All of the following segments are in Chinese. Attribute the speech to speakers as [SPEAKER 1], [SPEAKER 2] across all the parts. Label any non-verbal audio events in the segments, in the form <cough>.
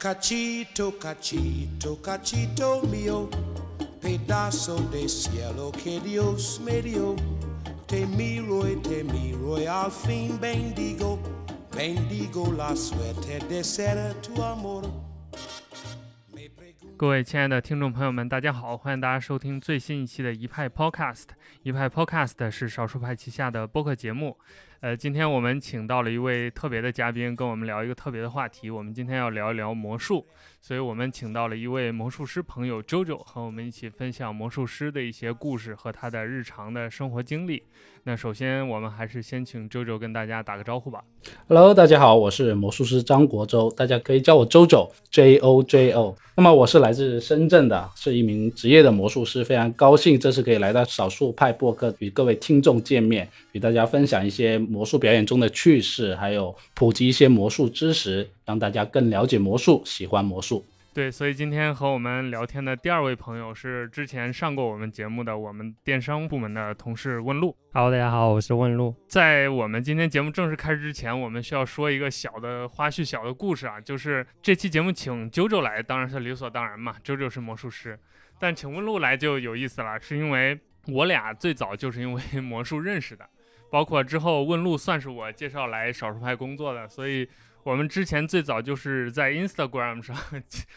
[SPEAKER 1] Cachito, cachito, cachito mio, pedazo de cielo que Dios me dio. Te miro y te miro y al fin bendigo, bendigo la suerte de ser tu amor.
[SPEAKER 2] 各位亲爱的听众朋友们，大家好，欢迎大家收听最新一期的一派 Podcast。一派 Podcast 是少数派旗下的播客节目。呃，今天我们请到了一位特别的嘉宾，跟我们聊一个特别的话题。我们今天要聊一聊魔术，所以我们请到了一位魔术师朋友 JoJo，和我们一起分享魔术师的一些故事和他的日常的生活经历。那首先，我们还是先请 JoJo 跟大家打个招呼吧。
[SPEAKER 3] Hello，大家好，我是魔术师张国周，大家可以叫我周周 J O J O。那么我是来自深圳的，是一名职业的魔术师，非常高兴这次可以来到少数派播客与各位听众见面，与大家分享一些魔术表演中的趣事，还有普及一些魔术知识，让大家更了解魔术，喜欢魔术。
[SPEAKER 2] 对，所以今天和我们聊天的第二位朋友是之前上过我们节目的我们电商部门的同事问路。
[SPEAKER 4] Hello，大家好，我是问路。
[SPEAKER 2] 在我们今天节目正式开始之前，我们需要说一个小的花絮、小的故事啊，就是这期节目请九九来，当然是理所当然嘛，九九是魔术师，但请问路来就有意思了，是因为我俩最早就是因为魔术认识的，包括之后问路算是我介绍来少数派工作的，所以我们之前最早就是在 Instagram 上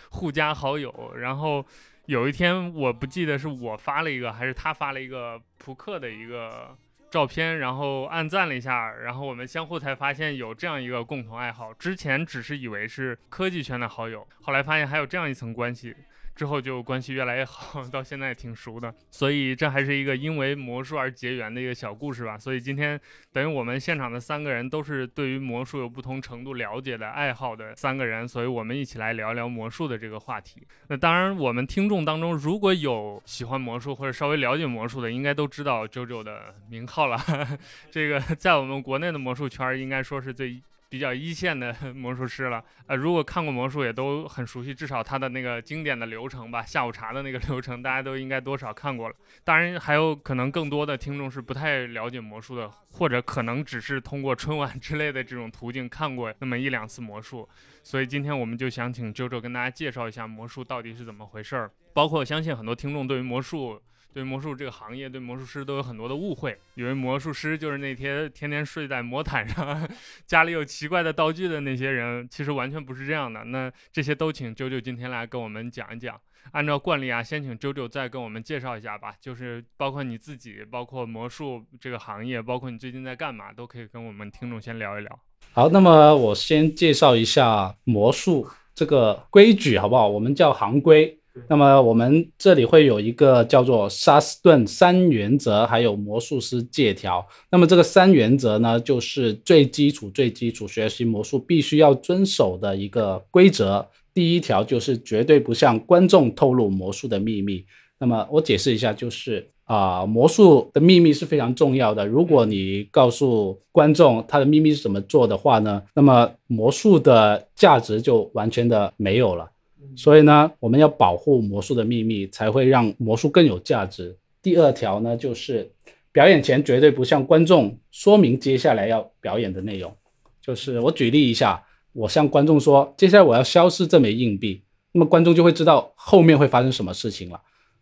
[SPEAKER 2] 互加好友，然后。有一天，我不记得是我发了一个还是他发了一个扑克的一个照片，然后暗赞了一下，然后我们相互才发现有这样一个共同爱好。之前只是以为是科技圈的好友，后来发现还有这样一层关系，之后就关系越来越好，<laughs> 到现在挺熟的。所以这还是一个因为魔术而结缘的一个小故事吧。所以今天等于我们现场的三个人都是对于魔术有不同程度了解的爱好的三个人，所以我们一起来聊聊魔术的这个话题。那当然，我们听众当中如果有喜欢魔术或者稍微了解魔术的，应该都知道 JoJo 的名号了。<laughs> 这个在我们国内的魔术圈应该说是最比较一线的 <laughs> 魔术师了。呃，如果看过魔术，也都很熟悉，至少他的那个经典的流程吧，下午茶的那个 <laughs> 流程，大家都应该多少看过了。当然，还有可能更多的听众是不太了解魔术的，或者可能只是通过春晚 <laughs> 之类的这种途径看过那么一两次魔术。所以今天我们就想请 JoJo 跟大家介绍一下魔术到底是怎么回事儿，包括相信很多听众对于魔术。对魔术这个行业，对魔术师都有很多的误会，以为魔术师就是那些天天睡在魔毯上，<laughs> 家里有奇怪的道具的那些人，其实完全不是这样的。那这些都请九九今天来跟我们讲一讲。按照惯例啊，先请九九再跟我们介绍一下吧，就是包括你自己，包括魔术这个行业，包括你最近在干嘛，都可以跟我们听众先聊一聊。
[SPEAKER 3] 好，那么我先介绍一下魔术这个规矩，好不好？我们叫行规。那么我们这里会有一个叫做沙斯顿三原则，还有魔术师借条。那么这个三原则呢，就是最基础、最基础学习魔术必须要遵守的一个规则。第一条就是绝对不向观众透露魔术的秘密。那么我解释一下，就是啊、魔术的秘密是非常重要的。如果你告诉观众他的秘密是怎么做的话呢，那么魔术的价值就完全的没有了。所以呢，我们要保护魔术的秘密，才会让魔术更有价值。第二条呢，就是表演前绝对不向观众说明接下来要表演的内容。就是我举例一下，我向观众说，接下来我要消失这枚硬币，那么观众就会知道后面会发生什么事情了。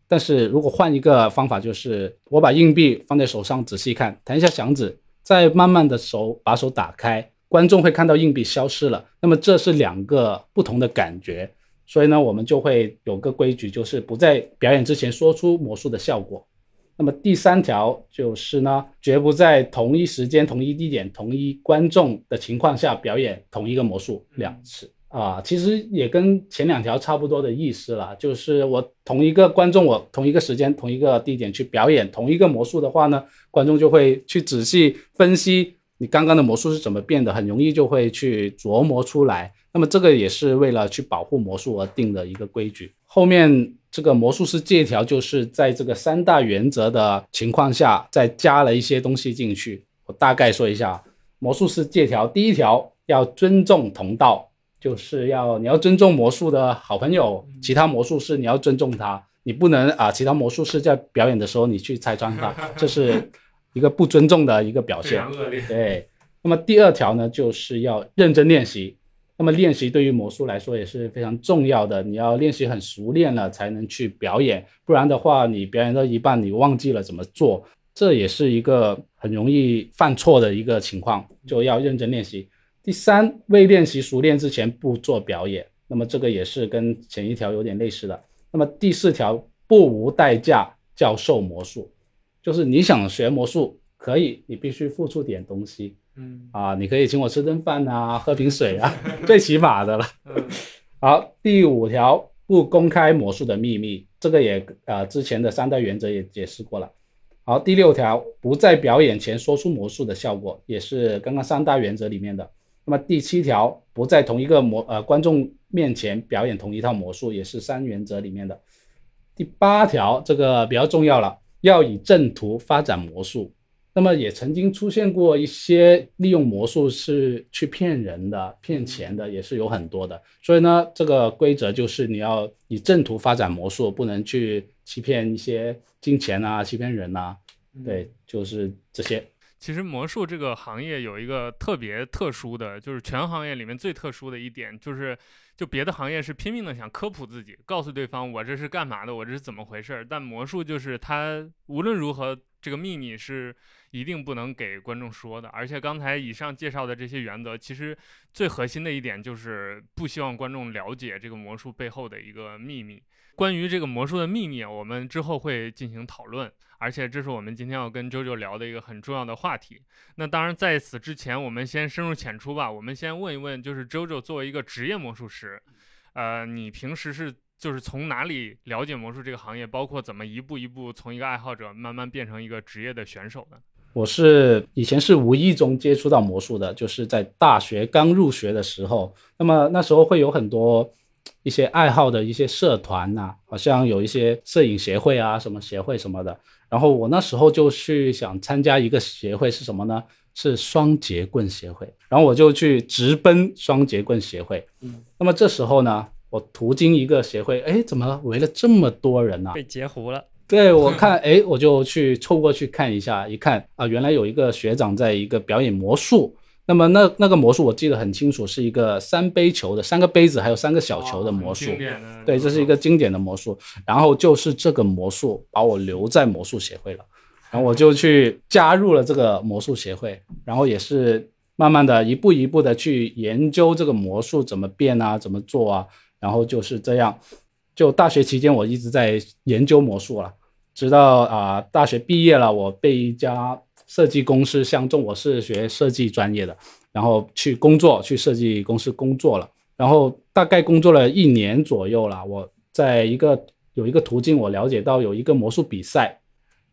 [SPEAKER 3] 但是如果换一个方法，就是我把硬币放在手上仔细看，弹一下响指，再慢慢的手把手打开，观众会看到硬币消失了。那么这是两个不同的感觉。所以呢，我们就会有个规矩，就是不在表演之前说出魔术的效果。那么第三条就是呢，绝不在同一时间、同一地点、同一观众的情况下表演同一个魔术两次啊。其实也跟前两条差不多的意思了，就是我同一个观众，我同一个时间、同一个地点去表演同一个魔术的话呢，观众就会去仔细分析你刚刚的魔术是怎么变的，很容易就会去琢磨出来。那么这个也是为了去保护魔术而定的一个规矩。后面这个魔术师借条就是在这个三大原则的情况下，再加了一些东西进去。我大概说一下，魔术师借条第一条要尊重同道，就是要你要尊重魔术的好朋友，其他魔术师你要尊重他，你不能啊，其他魔术师在表演的时候你去拆穿他，这是一个不尊重的一个表现。对，那么第二条呢，就是要认真练习。那么练习对于魔术来说也是非常重要的，你要练习很熟练了才能去表演，不然的话你表演到一半你忘记了怎么做，这也是一个很容易犯错的一个情况，就要认真练习。第三，未练习熟练之前不做表演，那么这个也是跟前一条有点类似的。那么第四条，不无代价教授魔术，就是你想学魔术可以，你必须付出点东西。
[SPEAKER 2] 嗯
[SPEAKER 3] 啊，你可以请我吃顿饭啊，喝瓶水啊，<laughs> 最起码的了。
[SPEAKER 2] 嗯 <laughs>
[SPEAKER 3] 好，第五条，不公开魔术的秘密，这个也呃之前的三大原则也解释过了。好，第六条，不在表演前说出魔术的效果，也是刚刚三大原则里面的。那么第七条，不在同一个魔呃观众面前表演同一套魔术，也是三原则里面的。第八条，这个比较重要了，要以正途发展魔术。那么也曾经出现过一些利用魔术是去骗人的、骗钱的，也是有很多的。所以呢，这个规则就是你要以正途发展魔术，不能去欺骗一些金钱啊、欺骗人啊。对，就是这些。
[SPEAKER 2] 其实魔术这个行业有一个特别特殊的，就是全行业里面最特殊的一点，就是就别的行业是拼命的想科普自己，告诉对方我这是干嘛的，我这是怎么回事儿。但魔术就是它无论如何，这个秘密是一定不能给观众说的。而且刚才以上介绍的这些原则，其实最核心的一点就是不希望观众了解这个魔术背后的一个秘密。关于这个魔术的秘密，我们之后会进行讨论，而且这是我们今天要跟周周聊的一个很重要的话题。那当然，在此之前，我们先深入浅出吧。我们先问一问，就是周周作为一个职业魔术师，呃，你平时是就是从哪里了解魔术这个行业，包括怎么一步一步从一个爱好者慢慢变成一个职业的选手的？
[SPEAKER 3] 我是以前是无意中接触到魔术的，就是在大学刚入学的时候，那么那时候会有很多。一些爱好的一些社团呐、好像有一些摄影协会啊，什么协会什么的。然后我那时候就去想参加一个协会，是什么呢？是双节棍协会。然后我就去直奔双节棍协会。
[SPEAKER 2] 嗯，
[SPEAKER 3] 那么这时候呢，我途经一个协会，哎，怎么围了这么多人呢、
[SPEAKER 4] 被截胡了。
[SPEAKER 3] 对我看，哎，我就去凑过去看一下，一看啊，原来有一个学长在一个表演魔术。那么那那个魔术我记得很清楚，是一个三杯球的三个杯子还有三个小球的魔术。
[SPEAKER 2] 经典
[SPEAKER 3] 对，这是一个经典的魔术。然后就是这个魔术把我留在魔术协会了，然后我就去加入了这个魔术协会，然后也是慢慢的一步一步的去研究这个魔术怎么变啊，怎么做啊，然后就是这样。就大学期间我一直在研究魔术了，直到啊、大学毕业了，我被一家设计公司相中，我是学设计专业的，然后去工作，去设计公司工作了。然后大概工作了一年左右了，我在一个有一个途径，我了解到有一个魔术比赛，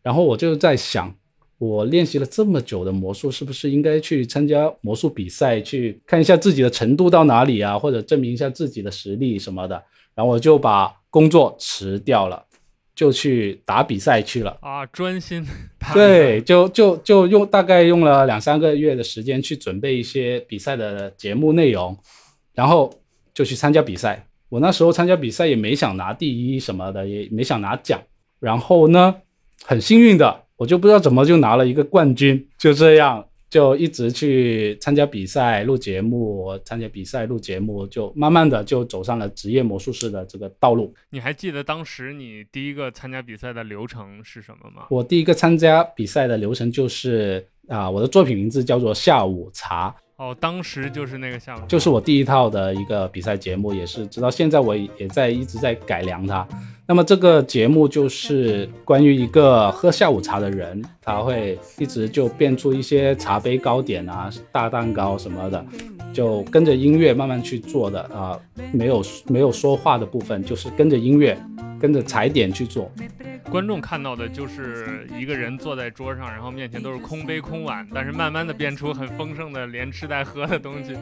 [SPEAKER 3] 然后我就在想，我练习了这么久的魔术，是不是应该去参加魔术比赛，去看一下自己的程度到哪里啊，或者证明一下自己的实力什么的。然后我就把工作辞掉了，就去打比赛去了。
[SPEAKER 2] 啊，专心打
[SPEAKER 3] 对，就就就用大概用了两三个月的时间去准备一些比赛的节目内容，然后就去参加比赛。我那时候参加比赛也没想拿第一什么的，也没想拿奖。然后呢，很幸运的，我就不知道怎么就拿了一个冠军。就这样，就一直去参加比赛、录节目，参加比赛、录节目，就慢慢的就走上了职业魔术师的这个道路。
[SPEAKER 2] 你还记得当时你第一个参加比赛的流程是什么吗？
[SPEAKER 3] 我第一个参加比赛的流程就是啊、我的作品名字叫做下午茶，
[SPEAKER 2] 哦，当时就是那个项目，
[SPEAKER 3] 就是我第一套的一个比赛节目，也是直到现在我也在一直在改良它。那么这个节目就是关于一个喝下午茶的人，他会一直就变出一些茶杯糕点啊、大蛋糕什么的，就跟着音乐慢慢去做的啊、没有没有说话的部分，就是跟着音乐、跟着踩点去做。
[SPEAKER 2] 观众看到的就是一个人坐在桌上，然后面前都是空杯空碗，但是慢慢的变出很丰盛的连吃带喝的东西。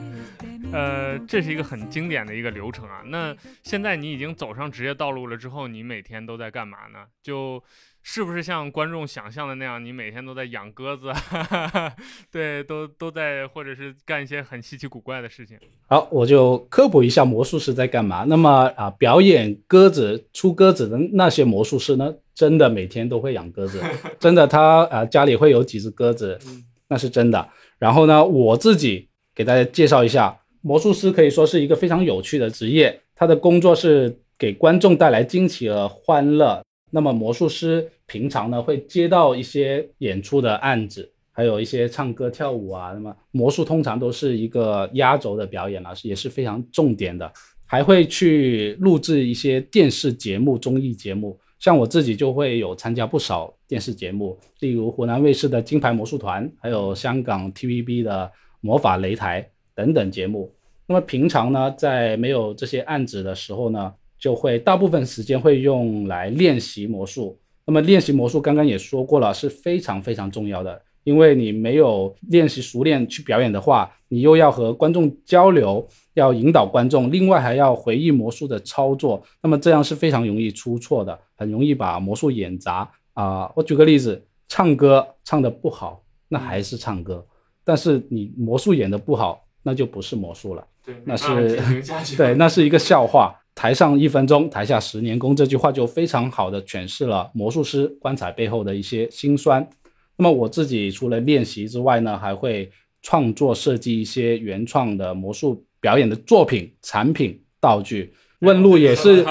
[SPEAKER 2] 呃，这是一个很经典的一个流程啊。那现在你已经走上职业道路了之后，你每天都在干嘛呢？就是不是像观众想象的那样，你每天都在养鸽子？哈 <laughs> 哈对，都都在，或者是干一些很稀奇古怪的事情。
[SPEAKER 3] 好，我就科普一下魔术师在干嘛。那么啊，表演鸽子、出鸽子的那些魔术师呢，真的每天都会养鸽子，<laughs> 真的他啊家里会有几只鸽子，那是真的。然后呢，我自己给大家介绍一下，魔术师可以说是一个非常有趣的职业，他的工作是给观众带来惊奇和欢乐。那么魔术师平常呢会接到一些演出的案子，还有一些唱歌跳舞啊。那么魔术通常都是一个压轴的表演啊，也是非常重点的。还会去录制一些电视节目、综艺节目，像我自己就会有参加不少电视节目，例如湖南卫视的《金牌魔术团》，还有香港 TVB 的《魔法擂台》等等节目。那么平常呢，在没有这些案子的时候呢，就会大部分时间会用来练习魔术。那么练习魔术，刚刚也说过了，是非常非常重要的，因为你没有练习熟练去表演的话，你又要和观众交流。要引导观众，另外还要回忆魔术的操作，那么这样是非常容易出错的，很容易把魔术演砸啊！我举个例子，唱歌唱的不好，那还是唱歌，但是你魔术演的不好，那就不是魔术了，
[SPEAKER 2] 对，
[SPEAKER 3] 那是 <laughs> <laughs>
[SPEAKER 2] 对，
[SPEAKER 3] 那是一个笑话。台上一分钟，台下十年功，这句话就非常好的诠释了魔术师观察背后的一些辛酸。那么我自己除了练习之外呢，还会创作设计一些原创的魔术。表演的作品、产品、道具，问路也是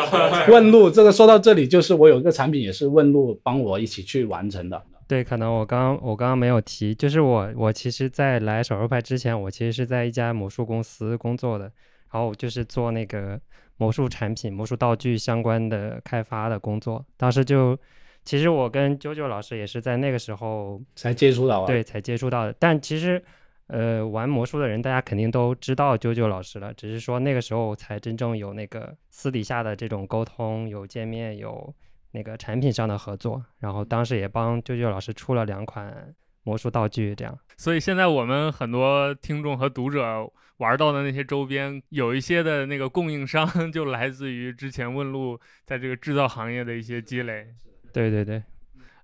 [SPEAKER 3] 问路。这个说到这里，就是我有一个产品也是问路帮我一起去完成的。
[SPEAKER 4] 对，可能我刚我刚刚没有提，就是我我其实，在来手术派之前，我其实是在一家魔术公司工作的，然后就是做那个魔术产品、魔术道具相关的开发的工作。当时就，其实我跟啾啾老师也是在那个时候
[SPEAKER 3] 才接触到，
[SPEAKER 4] 对，才接触到的。但其实。呃，玩魔术的人，大家肯定都知道啾啾老师了，只是说那个时候才真正有那个私底下的这种沟通，有见面，有那个产品上的合作。然后当时也帮啾啾老师出了两款魔术道具，这样。
[SPEAKER 2] 所以现在我们很多听众和读者玩到的那些周边，有一些的那个供应商 <laughs> 就来自于之前问路在这个制造行业的一些积累。
[SPEAKER 4] 对对对，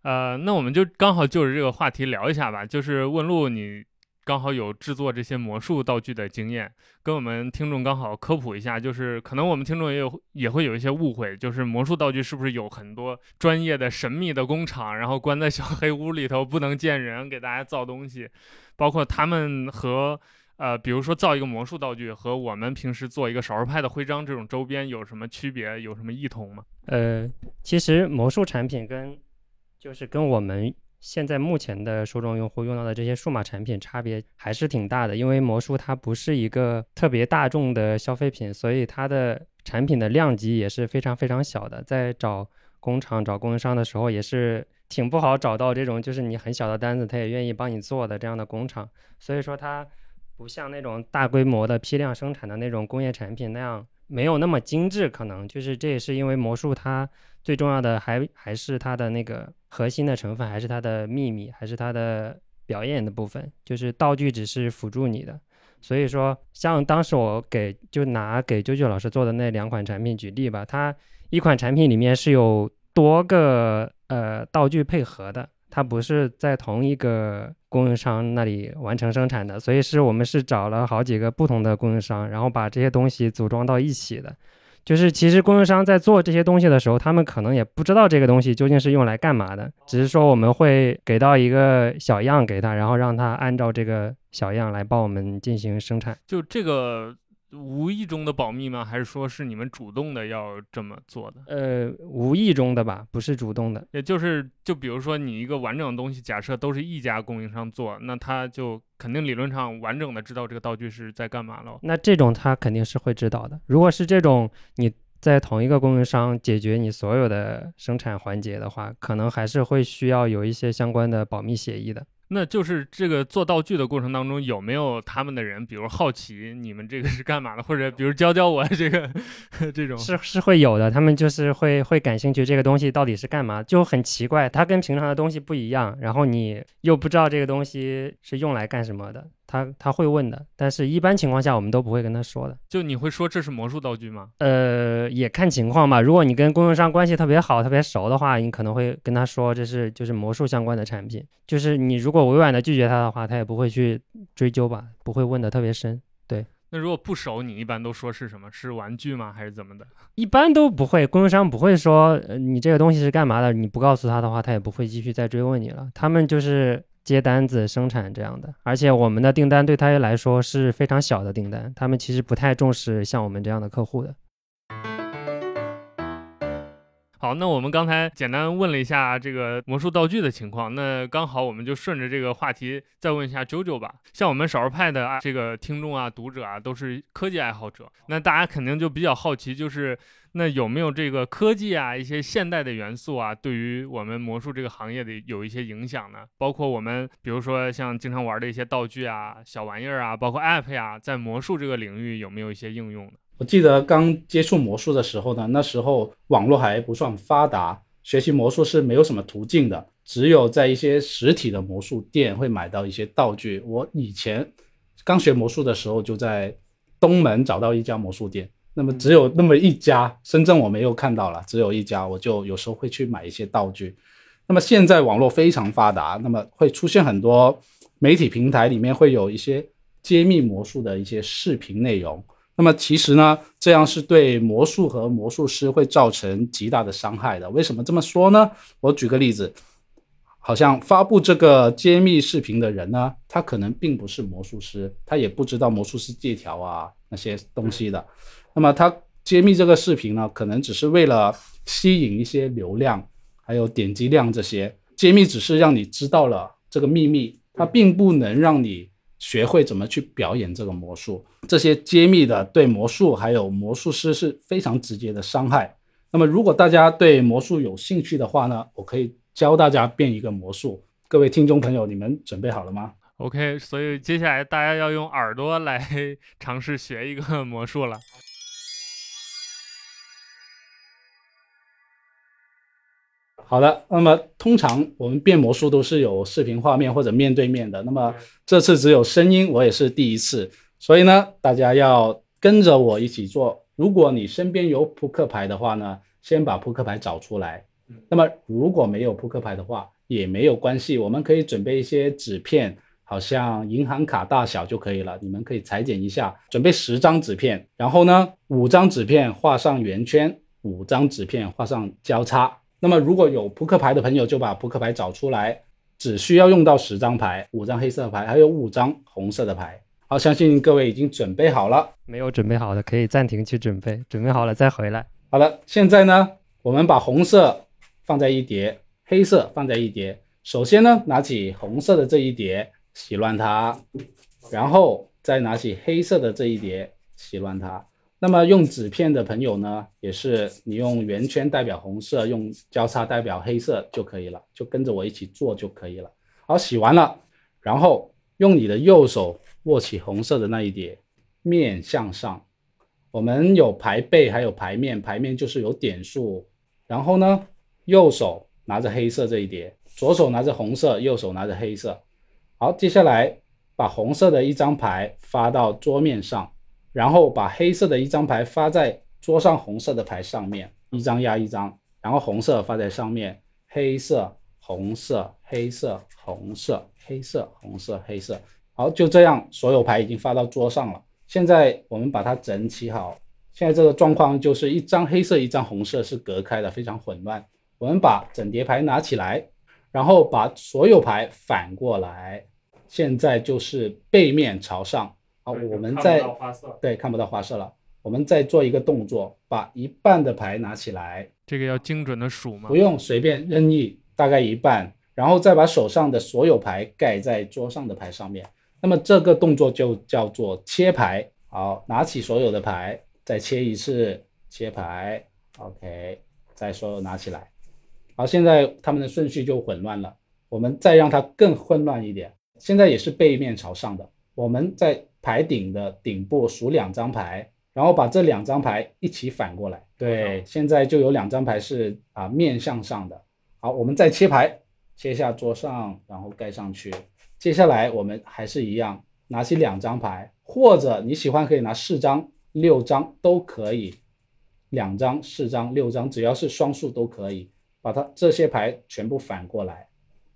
[SPEAKER 2] 呃，那我们就刚好就着这个话题聊一下吧，就是问路你。刚好有制作这些魔术道具的经验，跟我们听众刚好科普一下，就是可能我们听众也有也会有一些误会，就是魔术道具是不是有很多专业的神秘的工厂，然后关在小黑屋里头不能见人，给大家造东西，包括他们和呃，比如说造一个魔术道具和我们平时做一个少数派的徽章这种周边有什么区别，有什么异同吗？
[SPEAKER 4] 呃，其实魔术产品跟就是跟我们。现在目前的受众用户用到的这些数码产品差别还是挺大的，因为魔术它不是一个特别大众的消费品，所以它的产品的量级也是非常非常小的。在找工厂、找供应商的时候，也是挺不好找到这种就是你很小的单子，他也愿意帮你做的这样的工厂。所以说它不像那种大规模的批量生产的那种工业产品那样没有那么精致，可能就是这也是因为魔术它。最重要的还还是它的那个核心的成分，还是它的秘密，还是它的表演的部分，就是道具只是辅助你的。所以说，像当时我给就拿给啾啾老师做的那两款产品举例吧，它一款产品里面是有多个呃道具配合的，它不是在同一个供应商那里完成生产的，所以是我们是找了好几个不同的供应商，然后把这些东西组装到一起的。就是其实供应商在做这些东西的时候，他们可能也不知道这个东西究竟是用来干嘛的，只是说我们会给到一个小样给他，然后让他按照这个小样来帮我们进行生产。
[SPEAKER 2] 就这个。无意中的保密吗？还是说是你们主动的要这么做的？
[SPEAKER 4] 呃，无意中的吧，不是主动的。
[SPEAKER 2] 也就是，就比如说你一个完整的东西，假设都是一家供应商做，那他就肯定理论上完整的知道这个道具是在干嘛了。
[SPEAKER 4] 那这种他肯定是会知道的。如果是这种你在同一个供应商解决你所有的生产环节的话，可能还是会需要有一些相关的保密协议的。
[SPEAKER 2] 那就是这个做道具的过程当中，有没有他们的人，比如好奇你们这个是干嘛的，或者比如教教我这个 <laughs> 这种，
[SPEAKER 4] 是是会有的。他们就是会会感兴趣这个东西到底是干嘛，就很奇怪，它跟平常的东西不一样，然后你又不知道这个东西是用来干什么的。他他会问的，但是一般情况下我们都不会跟他说的。
[SPEAKER 2] 就你会说这是魔术道具吗？
[SPEAKER 4] 呃，也看情况吧。如果你跟供应商关系特别好、特别熟的话，你可能会跟他说这是就是魔术相关的产品。就是你如果委婉的拒绝他的话，他也不会去追究吧，不会问的特别深。对。
[SPEAKER 2] 那如果不熟，你一般都说是什么？是玩具吗？还是怎么的？
[SPEAKER 4] 一般都不会，供应商不会说，呃，你这个东西是干嘛的？你不告诉他的话，他也不会继续再追问你了。他们就是。接单子生产这样的，而且我们的订单对他来说是非常小的订单，他们其实不太重视像我们这样的客户的。
[SPEAKER 2] 好，那我们刚才简单问了一下这个魔术道具的情况，那刚好我们就顺着这个话题再问一下啾啾吧。像我们少儿派的啊，这个听众啊、读者啊，都是科技爱好者，那大家肯定就比较好奇，就是那有没有这个科技啊、一些现代的元素啊，对于我们魔术这个行业的有一些影响呢？包括我们比如说像经常玩的一些道具啊、小玩意儿啊，包括 App 呀，在魔术这个领域有没有一些应用呢？
[SPEAKER 3] 我记得刚接触魔术的时候呢，那时候网络还不算发达，学习魔术是没有什么途径的，只有在一些实体的魔术店会买到一些道具。我以前刚学魔术的时候，就在东门找到一家魔术店，那么只有那么一家，深圳我没有看到了，只有一家，我就有时候会去买一些道具。那么现在网络非常发达，那么会出现很多媒体平台里面会有一些揭秘魔术的一些视频内容。那么其实呢，这样是对魔术和魔术师会造成极大的伤害的。为什么这么说呢？我举个例子，好像发布这个揭秘视频的人呢，他可能并不是魔术师，他也不知道魔术师借条啊那些东西的。那么他揭秘这个视频呢，可能只是为了吸引一些流量，还有点击量这些。揭秘只是让你知道了这个秘密，它并不能让你。学会怎么去表演这个魔术，这些揭秘的对魔术还有魔术师是非常直接的伤害。那么，如果大家对魔术有兴趣的话呢，我可以教大家变一个魔术。各位听众朋友，你们准备好了吗
[SPEAKER 2] ？OK，所以接下来大家要用耳朵来 <laughs> 尝试学一个魔术了。
[SPEAKER 3] 好的，那么通常我们变魔术都是有视频画面或者面对面的，那么这次只有声音，我也是第一次，所以呢，大家要跟着我一起做。如果你身边有扑克牌的话呢，先把扑克牌找出来。那么如果没有扑克牌的话，也没有关系，我们可以准备一些纸片，好像银行卡大小就可以了。你们可以裁剪一下，准备十张纸片，然后呢，五张纸片画上圆圈，五张纸片画上交叉。那么如果有扑克牌的朋友，就把扑克牌找出来，只需要用到十张牌，五张黑色的牌，还有五张红色的牌。好，相信各位已经准备好了。
[SPEAKER 4] 没有准备好的可以暂停去准备，准备好了再回来。
[SPEAKER 3] 好了，现在呢，我们把红色放在一叠，黑色放在一叠。首先呢，拿起红色的这一叠，洗乱它，然后再拿起黑色的这一叠，洗乱它。那么用纸片的朋友呢，也是你用圆圈代表红色，用交叉代表黑色就可以了，就跟着我一起做就可以了。好，洗完了，然后用你的右手握起红色的那一叠，面向上。我们有牌背，还有牌面，牌面就是有点数。然后呢，右手拿着黑色这一叠，左手拿着红色，右手拿着黑色。好，接下来把红色的一张牌发到桌面上。然后把黑色的一张牌发在桌上红色的牌上面，一张压一张，然后红色发在上面，黑色、红色、黑色、红色、黑色、红色、黑色。好，就这样，所有牌已经发到桌上了。现在我们把它整齐好。现在这个状况就是一张黑色，一张红色是隔开的，非常混乱。我们把整叠牌拿起来，然后把所有牌反过来，现在就是背面朝上。好，我们再对看不到花色了。我们再做一个动作，把一半的牌拿起来。
[SPEAKER 2] 这个要精准的数吗？
[SPEAKER 3] 不用，随便任意，大概一半。然后再把手上的所有牌盖在桌上的牌上面。那么这个动作就叫做切牌。好，拿起所有的牌，再切一次，切牌。OK，再所有拿起来。好，现在他们的顺序就混乱了。我们再让它更混乱一点。现在也是背面朝上的。我们在牌顶的顶部数两张牌，然后把这两张牌一起反过来。对，现在就有两张牌是啊面向上的。好，我们再切牌，切下桌上，然后盖上去。接下来我们还是一样，拿起两张牌，或者你喜欢可以拿四张、六张都可以，两张、四张、六张，只要是双数都可以。把它这些牌全部反过来，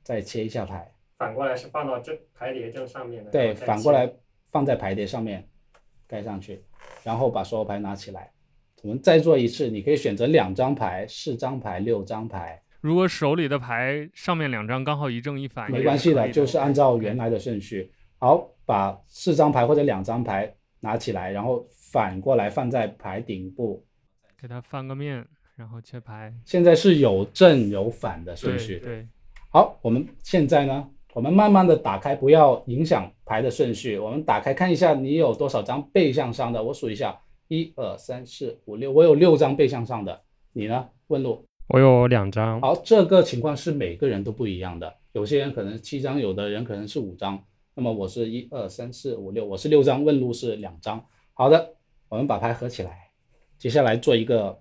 [SPEAKER 3] 再切一下牌。
[SPEAKER 4] 反过来是放到这牌叠正上面的。
[SPEAKER 3] 对，反过来放在牌碟上面，盖上去，然后把所有牌拿起来。我们再做一次，你可以选择两张牌、四张牌、六张牌。
[SPEAKER 2] 如果手里的牌上面两张刚好一正一反，
[SPEAKER 3] 没关系
[SPEAKER 2] 的，
[SPEAKER 3] 就是按照原来的顺序。好，把四张牌或者两张牌拿起来，然后反过来放在牌顶部，
[SPEAKER 2] 给它翻个面，然后切牌。
[SPEAKER 3] 现在是有正有反的顺序。
[SPEAKER 2] 对。
[SPEAKER 3] 好，我们现在呢，我们慢慢的打开，不要影响牌的顺序。我们打开看一下，你有多少张背向上的？我数一下，一二三四五六，我有六张背向上的。你呢？问路。
[SPEAKER 4] 我有两张。
[SPEAKER 3] 好，这个情况是每个人都不一样的，有些人可能七张，有的人可能是五张。那么我是一二三四五六，我是六张。问路是两张。好的，我们把牌合起来，接下来做一个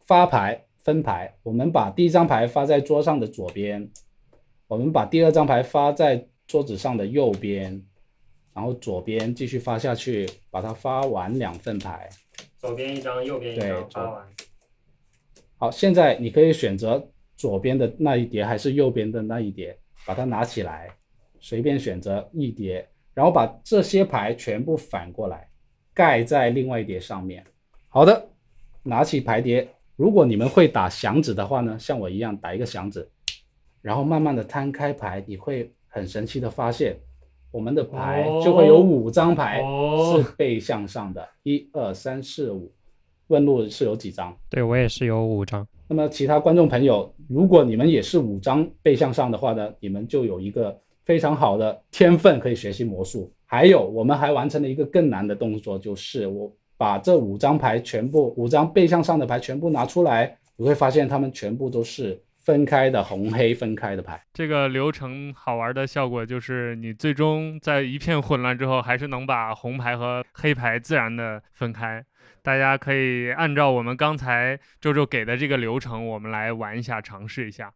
[SPEAKER 3] 发牌分牌。我们把第一张牌发在桌上的左边，我们把第二张牌发在桌子上的右边，然后左边继续发下去，把它发完两份牌。
[SPEAKER 4] 左边一张，右边一张，发完。
[SPEAKER 3] 好，现在你可以选择左边的那一叠还是右边的那一叠，把它拿起来，随便选择一叠，然后把这些牌全部反过来盖在另外一叠上面。好的，拿起牌叠，如果你们会打响指的话呢，像我一样打一个响指，然后慢慢的摊开牌，你会很神奇的发现，我们的牌就会有五张牌是背向上的，一二三四五。问路是有几张？
[SPEAKER 4] 对我也是有五张。
[SPEAKER 3] 那么其他观众朋友，如果你们也是五张背向上的话呢，你们就有一个非常好的天分可以学习魔术。还有，我们还完成了一个更难的动作，就是我把这五张牌全部五张背向上的牌全部拿出来，你会发现它们全部都是分开的红黑分开的牌。
[SPEAKER 2] 这个流程好玩的效果就是，你最终在一片混乱之后，还是能把红牌和黑牌自然的分开。大家可以按照我们刚才周周给的这个流程，我们来玩一下，尝试一下。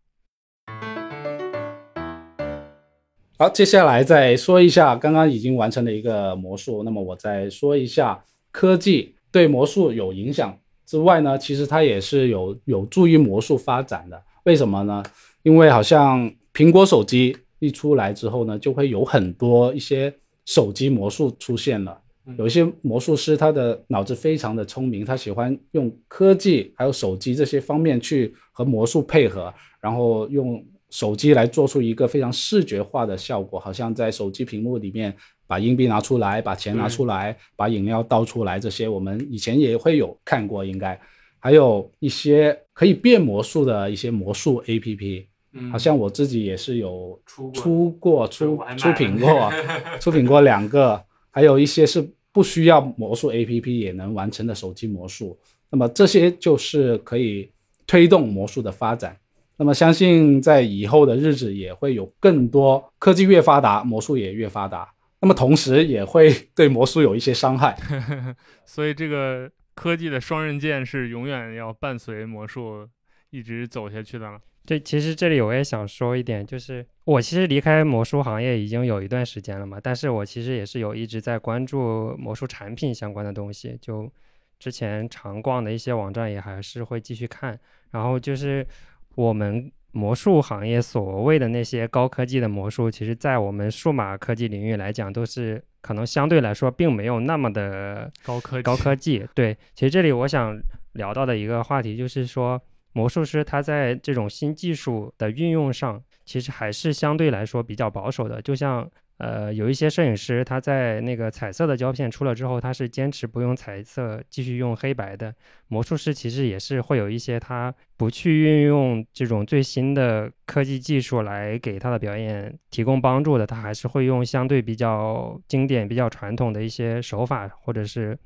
[SPEAKER 3] 好，接下来再说一下刚刚已经完成的一个魔术。那么我再说一下，科技对魔术有影响之外呢，其实它也是有有助于魔术发展的。为什么呢？因为好像苹果手机一出来之后呢，就会有很多一些手机魔术出现了。有一些魔术师，他的脑子非常的聪明，他喜欢用科技还有手机这些方面去和魔术配合，然后用手机来做出一个非常视觉化的效果，好像在手机屏幕里面把硬币拿出来，把钱拿出来，把饮料倒出来，这些我们以前也会有看过，应该还有一些可以变魔术的一些魔术 A P P，好像我自己也是有出出过出出品过，<laughs> 出品过两个，还有一些是。不需要魔术 A P P 也能完成的手机魔术，那么这些就是可以推动魔术的发展。那么相信在以后的日子也会有更多科技越发达，魔术也越发达。那么同时也会对魔术有一些伤害。<laughs>
[SPEAKER 2] 所以这个科技的双刃剑是永远要伴随魔术一直走下去的了。
[SPEAKER 4] 对，其实这里我也想说一点，就是我其实离开魔术行业已经有一段时间了嘛，但是我其实也是有一直在关注魔术产品相关的东西，就之前常逛的一些网站也还是会继续看。然后就是我们魔术行业所谓的那些高科技的魔术，其实在我们数码科技领域来讲，都是可能相对来说并没有那么的
[SPEAKER 2] 高科
[SPEAKER 4] 高科技。对，其实这里我想聊到的一个话题就是说。魔术师他在这种新技术的运用上，其实还是相对来说比较保守的。就像呃，有一些摄影师他在那个彩色的胶片出了之后，他是坚持不用彩色，继续用黑白的。魔术师其实也是会有一些他不去运用这种最新的科技技术来给他的表演提供帮助的，他还是会用相对比较经典、比较传统的一些手法，或者是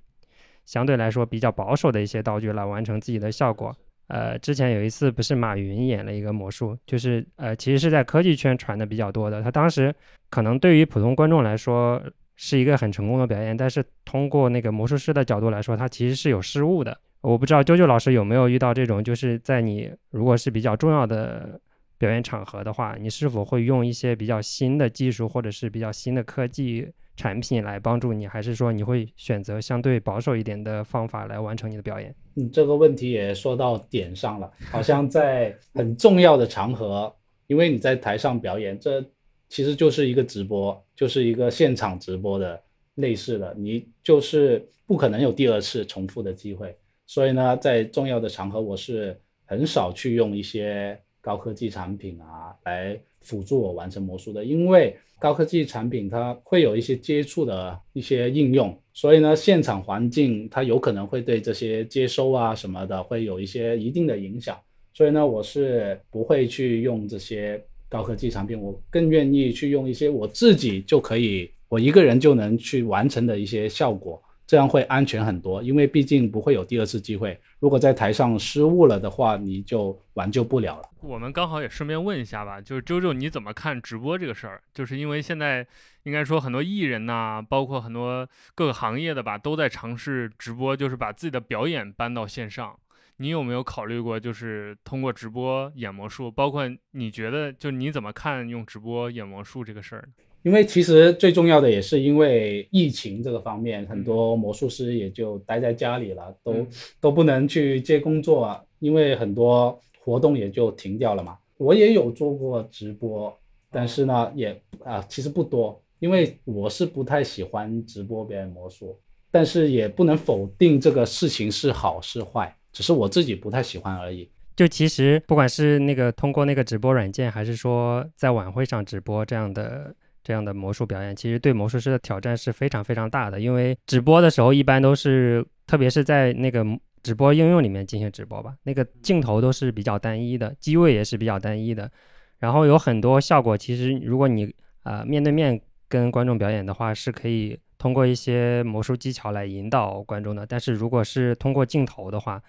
[SPEAKER 4] 相对来说比较保守的一些道具来完成自己的效果。呃，之前有一次不是马云演了一个魔术，就是呃，其实是在科技圈传的比较多的。他当时可能对于普通观众来说是一个很成功的表演，但是通过那个魔术师的角度来说，他其实是有失误的。我不知道啾啾老师有没有遇到这种，就是在你如果是比较重要的表演场合的话，你是否会用一些比较新的技术或者是比较新的科技？产品来帮助你，还是说你会选择相对保守一点的方法来完成你的表演？
[SPEAKER 3] 嗯，这个问题也说到点上了，好像在很重要的场合，因为你在台上表演，这其实就是一个直播，就是一个现场直播的类似的，你就是不可能有第二次重复的机会，所以呢，在重要的场合，我是很少去用一些高科技产品啊来辅助我完成魔术的，因为高科技产品它会有一些接触的一些应用，所以呢，现场环境它有可能会对这些接收啊什么的会有一些一定的影响，所以呢，我是不会去用这些高科技产品，我更愿意去用一些我自己就可以，我一个人就能去完成的一些效果。这样会安全很多，因为毕竟不会有第二次机会。如果在台上失误了的话，你就挽救不了了。
[SPEAKER 2] 我们刚好也顺便问一下吧，就是周周你怎么看直播这个事儿？就是因为现在应该说很多艺人呐，包括很多各个行业的吧，都在尝试直播，就是把自己的表演搬到线上。你有没有考虑过，就是通过直播演魔术？包括你觉得，就你怎么看用直播演魔术这个事儿？
[SPEAKER 3] 因为其实最重要的也是因为疫情这个方面，很多魔术师也就待在家里了，都都不能去接工作啊，因为很多活动也就停掉了嘛。我也有做过直播，但是呢，也啊其实不多，因为我是不太喜欢直播表演魔术，但是也不能否定这个事情是好是坏，只是我自己不太喜欢而已。
[SPEAKER 4] 就其实不管是那个通过那个直播软件，还是说在晚会上直播这样的。这样的魔术表演其实对魔术师的挑战是非常非常大的，因为直播的时候一般都是，特别是在那个直播应用里面进行直播吧，那个镜头都是比较单一的，机位也是比较单一的，然后有很多效果，其实如果你啊面对面跟观众表演的话，是可以通过一些魔术技巧来引导观众的，但是如果是通过镜头的话，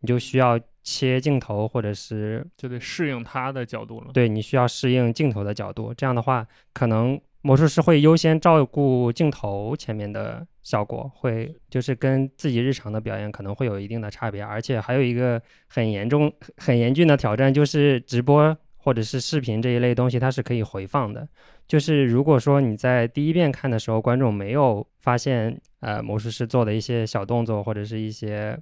[SPEAKER 4] 你就需要切镜头，或者是
[SPEAKER 2] 就得适应他的角度了。
[SPEAKER 4] 对你需要适应镜头的角度，这样的话，可能魔术师会优先照顾镜头前面的效果，会就是跟自己日常的表演可能会有一定的差别。而且还有一个很严重、很严峻的挑战，就是直播或者是视频这一类东西，它是可以回放的。就是如果说你在第一遍看的时候，观众没有发现呃魔术师做的一些小动作，或者是一些。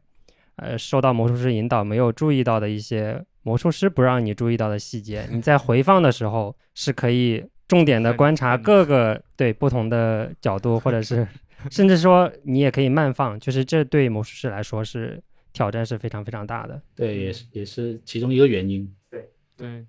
[SPEAKER 4] 呃，受到魔术师引导没有注意到的一些魔术师不让你注意到的细节，你在回放的时候是可以重点的观察各个对不同的角度，<laughs> 或者是甚至说你也可以慢放，就是这对魔术师来说是挑战是非常非常大的。
[SPEAKER 3] 对，也是也是其中一个原因。
[SPEAKER 2] 对对。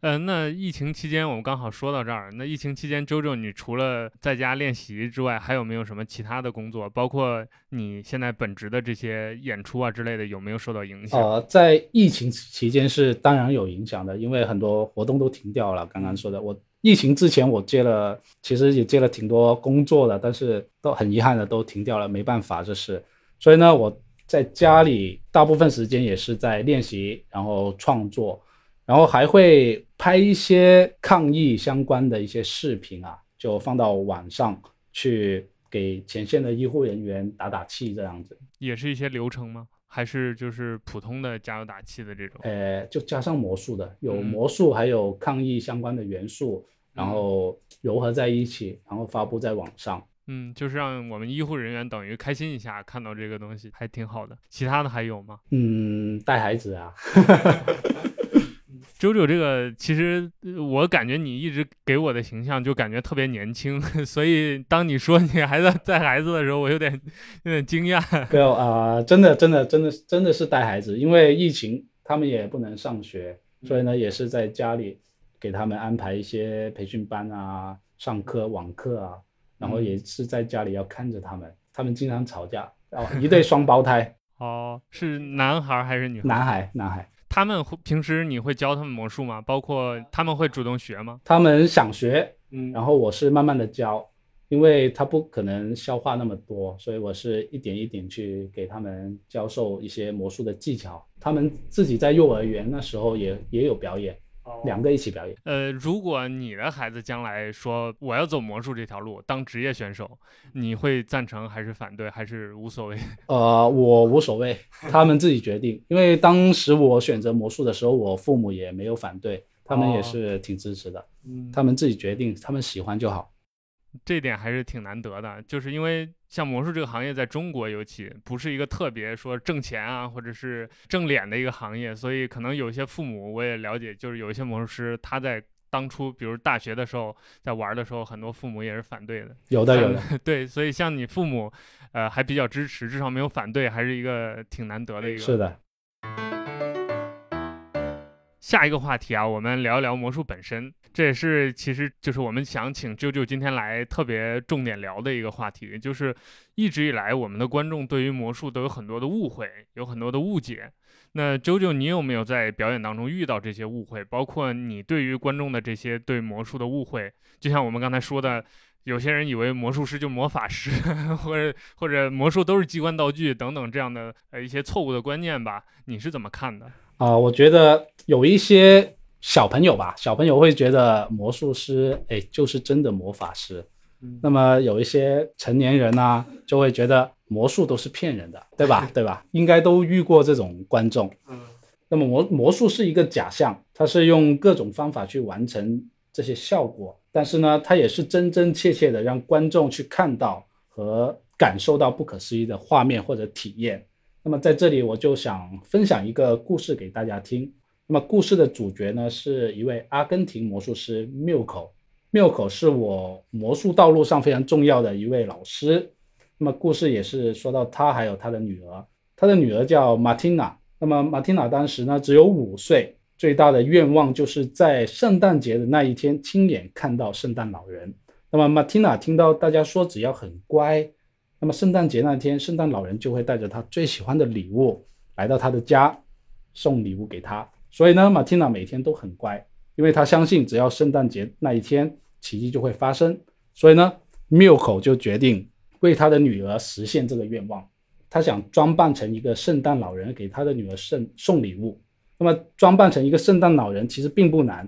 [SPEAKER 2] 呃，那疫情期间我们刚好说到这儿。那疫情期间，周周，你除了在家练习之外，还有没有什么其他的工作？包括你现在本职的这些演出啊之类的，有没有受到影响？
[SPEAKER 3] 呃，在疫情期间是当然有影响的，因为很多活动都停掉了。刚刚说的，我疫情之前我接了，其实也接了挺多工作的，但是都很遗憾的都停掉了，没办法，这是。所以呢，我在家里大部分时间也是在练习，然后创作。然后还会拍一些抗疫相关的一些视频啊，就放到网上去给前线的医护人员打打气，这样子。
[SPEAKER 2] 也是一些流程吗？还是就是普通的加油打气的这种？
[SPEAKER 3] 呃，就加上魔术的，有魔术，还有抗疫相关的元素，然后糅合在一起，然后发布在网上。
[SPEAKER 2] 嗯，就是让我们医护人员等于开心一下，看到这个东西还挺好的。其他的还有吗？
[SPEAKER 3] 嗯，带孩子啊。<laughs> <laughs> <laughs>
[SPEAKER 2] 周周，这个其实我感觉你一直给我的形象就感觉特别年轻，<laughs> 所以当你说你还在带孩子的时候，我有点有点惊讶。
[SPEAKER 3] 没有啊，真的真的真的真的是带孩子，因为疫情他们也不能上学，所以呢也是在家里给他们安排一些培训班啊、上课网课啊，然后也是在家里要看着他们，他们经常吵架，哦，一对双胞胎。<laughs>
[SPEAKER 2] 哦，是男孩还是女孩？
[SPEAKER 3] 男孩，男孩。
[SPEAKER 2] 他们会平时你会教他们魔术吗？包括他们会主动学吗？
[SPEAKER 3] 他们想学，嗯，然后我是慢慢的教，因为他不可能消化那么多，所以我是一点一点去给他们教授一些魔术的技巧。他们自己在幼儿园那时候也也有表演。两个一起表演。
[SPEAKER 2] 呃，如果你的孩子将来说我要走魔术这条路，当职业选手，你会赞成还是反对，还是无所谓？<laughs>
[SPEAKER 3] 呃，我无所谓，他们自己决定。因为当时我选择魔术的时候，我父母也没有反对，他们也是挺支持的。嗯，他们自己决定，他们喜欢就好。
[SPEAKER 2] 这点还是挺难得的，就是因为像魔术这个行业，在中国尤其不是一个特别说挣钱啊，或者是挣脸的一个行业，所以可能有些父母我也了解，就是有一些魔术师他在当初，比如大学的时候在玩的时候，很多父母也是反对的。
[SPEAKER 3] 有的有的，<laughs>
[SPEAKER 2] 对，所以像你父母，呃，还比较支持，至少没有反对，还是一个挺难得的一个。
[SPEAKER 3] 是的。
[SPEAKER 2] 下一个话题啊，我们聊一聊魔术本身，这也是其实就是我们想请啾啾今天来特别重点聊的一个话题，就是一直以来我们的观众对于魔术都有很多的误会，有很多的误解。那啾啾，你有没有在表演当中遇到这些误会？包括你对于观众的这些对魔术的误会，就像我们刚才说的，有些人以为魔术师就魔法师，<laughs> 或者或者魔术都是机关道具等等这样的呃一些错误的观念吧？你是怎么看的？
[SPEAKER 3] 啊、我觉得有一些小朋友吧，小朋友会觉得魔术师，哎，就是真的魔法师。那么有一些成年人呢、就会觉得魔术都是骗人的，对吧？<laughs> 对吧？应该都遇过这种观众。
[SPEAKER 2] 嗯。
[SPEAKER 3] 那么魔魔术是一个假象，它是用各种方法去完成这些效果，但是呢，它也是真真切切的让观众去看到和感受到不可思议的画面或者体验。那么在这里，我就想分享一个故事给大家听。那么故事的主角呢，是一位阿根廷魔术师缪口。缪口是我魔术道路上非常重要的一位老师。那么故事也是说到他还有他的女儿，他的女儿叫马蒂娜。那么马蒂娜当时呢只有五岁，最大的愿望就是在圣诞节的那一天亲眼看到圣诞老人。那么马蒂娜听到大家说只要很乖，那么圣诞节那天圣诞老人就会带着他最喜欢的礼物来到他的家，送礼物给他。所以呢，马蒂娜每天都很乖，因为她相信只要圣诞节那一天奇迹就会发生。所以呢，缪口就决定为他的女儿实现这个愿望。他想装扮成一个圣诞老人，给他的女儿送送礼物。那么装扮成一个圣诞老人其实并不难，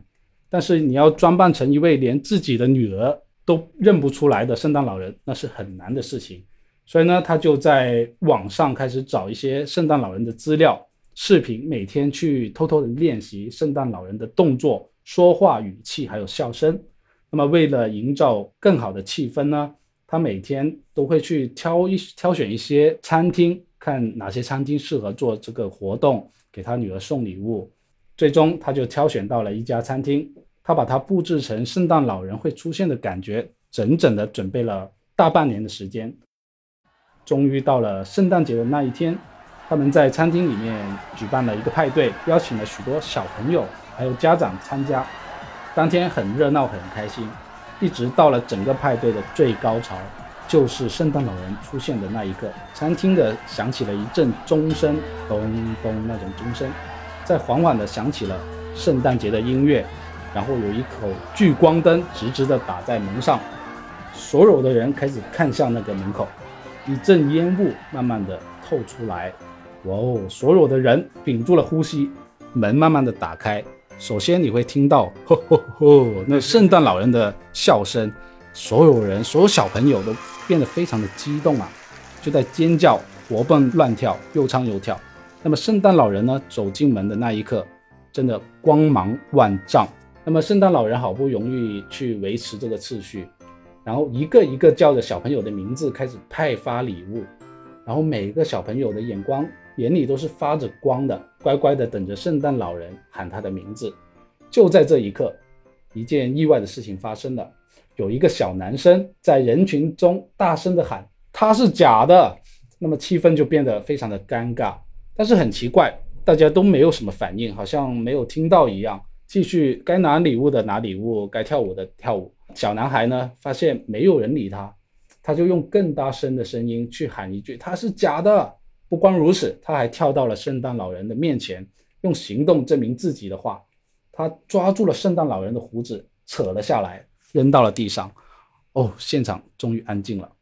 [SPEAKER 3] 但是你要装扮成一位连自己的女儿都认不出来的圣诞老人，那是很难的事情。所以呢，他就在网上开始找一些圣诞老人的资料、视频，每天去偷偷的练习圣诞老人的动作、说话语气还有笑声。那么为了营造更好的气氛呢，他每天都会去挑一挑选一些餐厅，看哪些餐厅适合做这个活动，给他女儿送礼物。最终，他就挑选到了一家餐厅，他把它布置成圣诞老人会出现的感觉，整整的准备了大半年的时间。终于到了圣诞节的那一天，他们在餐厅里面举办了一个派对，邀请了许多小朋友还有家长参加。当天很热闹，很开心，一直到了整个派对的最高潮，就是圣诞老人出现的那一刻，餐厅的响起了一阵钟声，咚咚那种钟声，在缓缓的响起了圣诞节的音乐，然后有一口聚光灯直直的打在门上，所有的人开始看向那个门口，一阵烟雾慢慢的透出来，哇哦，所有的人屏住了呼吸，门慢慢的打开。首先你会听到吼吼吼那圣诞老人的笑声，所有人所有小朋友都变得非常的激动啊，就在尖叫、活蹦乱跳、又唱又跳。那么圣诞老人呢走进门的那一刻，真的光芒万丈。那么圣诞老人好不容易去维持这个秩序，然后一个一个叫着小朋友的名字开始派发礼物，然后每一个小朋友的眼光眼里都是发着光的，乖乖的等着圣诞老人喊他的名字。就在这一刻，一件意外的事情发生了，有一个小男生在人群中大声的喊：“他是假的。”那么气氛就变得非常的尴尬。但是很奇怪，大家都没有什么反应，好像没有听到一样，继续该拿礼物的拿礼物，该跳舞的跳舞。小男孩呢，发现没有人理他，他就用更大声的声音去喊一句：“他是假的。”不光如此，他还跳到了圣诞老人的面前，用行动证明自己的话。他抓住了圣诞老人的胡子，扯了下来，扔到了地上。哦，现场终于安静了。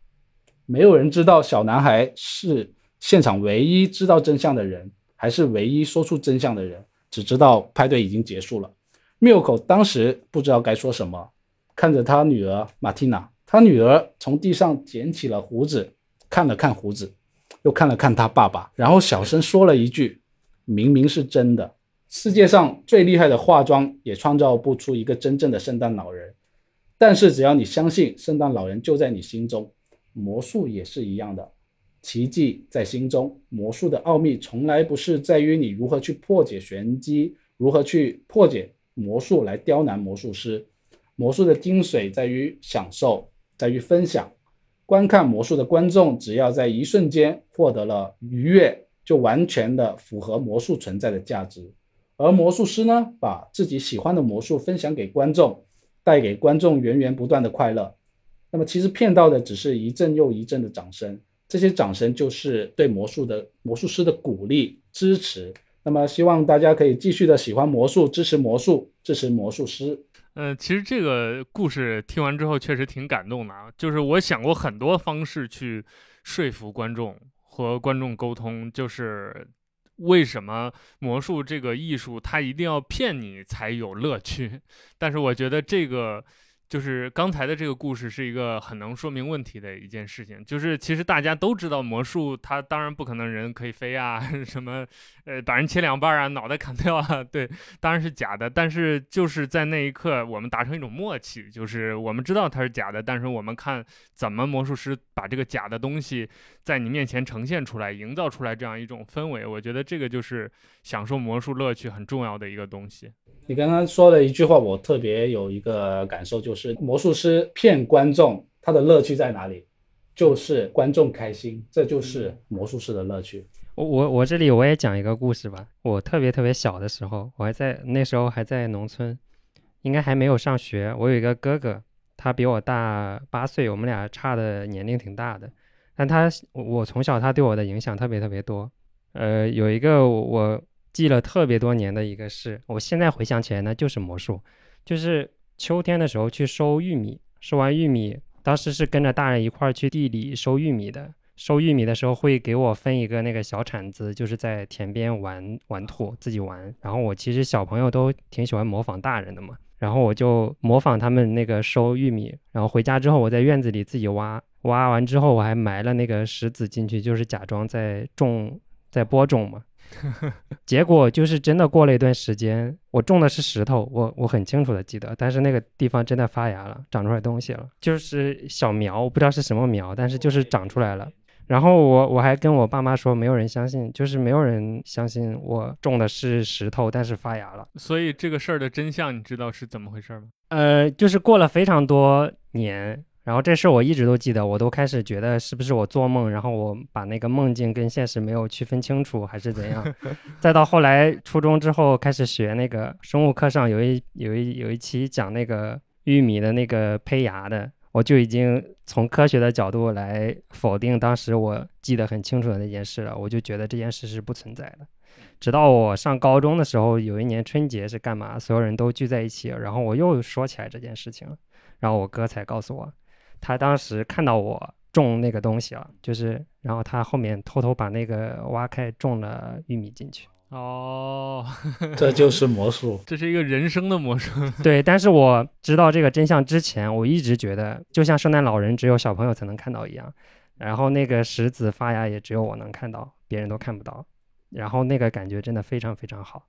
[SPEAKER 3] 没有人知道小男孩是现场唯一知道真相的人，还是唯一说出真相的人。只知道派对已经结束了。缪口当时不知道该说什么，看着他女儿马蒂娜，他女儿从地上捡起了胡子，看了看胡子，又看了看他爸爸，然后小声说了一句：“明明是真的。”世界上最厉害的化妆也创造不出一个真正的圣诞老人，但是只要你相信圣诞老人就在你心中，魔术也是一样的，奇迹在心中。魔术的奥秘从来不是在于你如何去破解玄机，如何去破解魔术来刁难魔术师。魔术的精髓在于享受，在于分享。观看魔术的观众只要在一瞬间获得了愉悦，就完全的符合魔术存在的价值。而魔术师呢，把自己喜欢的魔术分享给观众，带给观众源源不断的快乐。那么其实骗到的只是一阵又一阵的掌声，这些掌声就是对魔术的魔术师的鼓励支持。那么希望大家可以继续的喜欢魔术，支持魔术，支持魔术师。
[SPEAKER 2] 嗯，其实这个故事听完之后确实挺感动的啊。就是我想过很多方式去说服观众和观众沟通，就是为什么魔术这个艺术它一定要骗你才有乐趣。<laughs> 但是我觉得这个。就是刚才的这个故事是一个很能说明问题的一件事情。就是其实大家都知道魔术，它当然不可能人可以飞啊，<laughs> 什么呃把人切两半啊，脑袋砍掉啊，<laughs> 对，当然是假的。但是就是在那一刻，我们达成一种默契，就是我们知道它是假的，但是我们看怎么魔术师把这个假的东西在你面前呈现出来，营造出来这样一种氛围。我觉得这个就是享受魔术乐趣很重要的一个东西。
[SPEAKER 3] 你刚刚说的一句话，我特别有一个感受，就魔术师骗观众，他的乐趣在哪里？就是观众开心，这就是魔术师的乐趣。
[SPEAKER 4] 我我我这里我也讲一个故事吧。我特别特别小的时候，我还在那时候还在农村，应该还没有上学。我有一个哥哥，他比我大八岁，我们俩差的年龄挺大的。但他我从小他对我的影响特别特别多。呃，有一个我。记了特别多年的一个事，我现在回想起来呢，就是魔术，就是秋天的时候去收玉米，收完玉米，当时是跟着大人一块儿去地里收玉米的。收玉米的时候会给我分一个那个小铲子，就是在田边玩玩土，自己玩。然后我其实小朋友都挺喜欢模仿大人的嘛，然后我就模仿他们那个收玉米，然后回家之后我在院子里自己挖，挖完之后我还埋了那个石子进去，就是假装在种，在播种嘛。<laughs> 结果就是真的过了一段时间，我种的是石头，我我很清楚的记得，但是那个地方真的发芽了，长出来东西了，就是小苗，我不知道是什么苗，但是就是长出来了。然后我我还跟我爸妈说，没有人相信，就是没有人相信我种的是石头，但是发芽了。
[SPEAKER 2] 所以这个事儿的真相，你知道是怎么回事吗？
[SPEAKER 4] 呃，就是过了非常多年。然后这事我一直都记得，我都开始觉得是不是我做梦，然后我把那个梦境跟现实没有区分清楚，还是怎样？<laughs> 再到后来初中之后开始学那个生物课上有一有一有一期讲那个玉米的那个胚芽的，我就已经从科学的角度来否定当时我记得很清楚的那件事了，我就觉得这件事是不存在的。直到我上高中的时候，有一年春节是干嘛？所有人都聚在一起，然后我又说起来这件事情了，然后我哥才告诉我。他当时看到我种那个东西了，就是，然后他后面偷偷把那个挖开，种了玉米进去。
[SPEAKER 2] 哦，<laughs>
[SPEAKER 3] 这就是魔术，
[SPEAKER 2] 这是一个人生的魔术。<laughs>
[SPEAKER 4] 对，但是我知道这个真相之前，我一直觉得，就像圣诞老人只有小朋友才能看到一样，然后那个石子发芽也只有我能看到，别人都看不到，然后那个感觉真的非常非常好。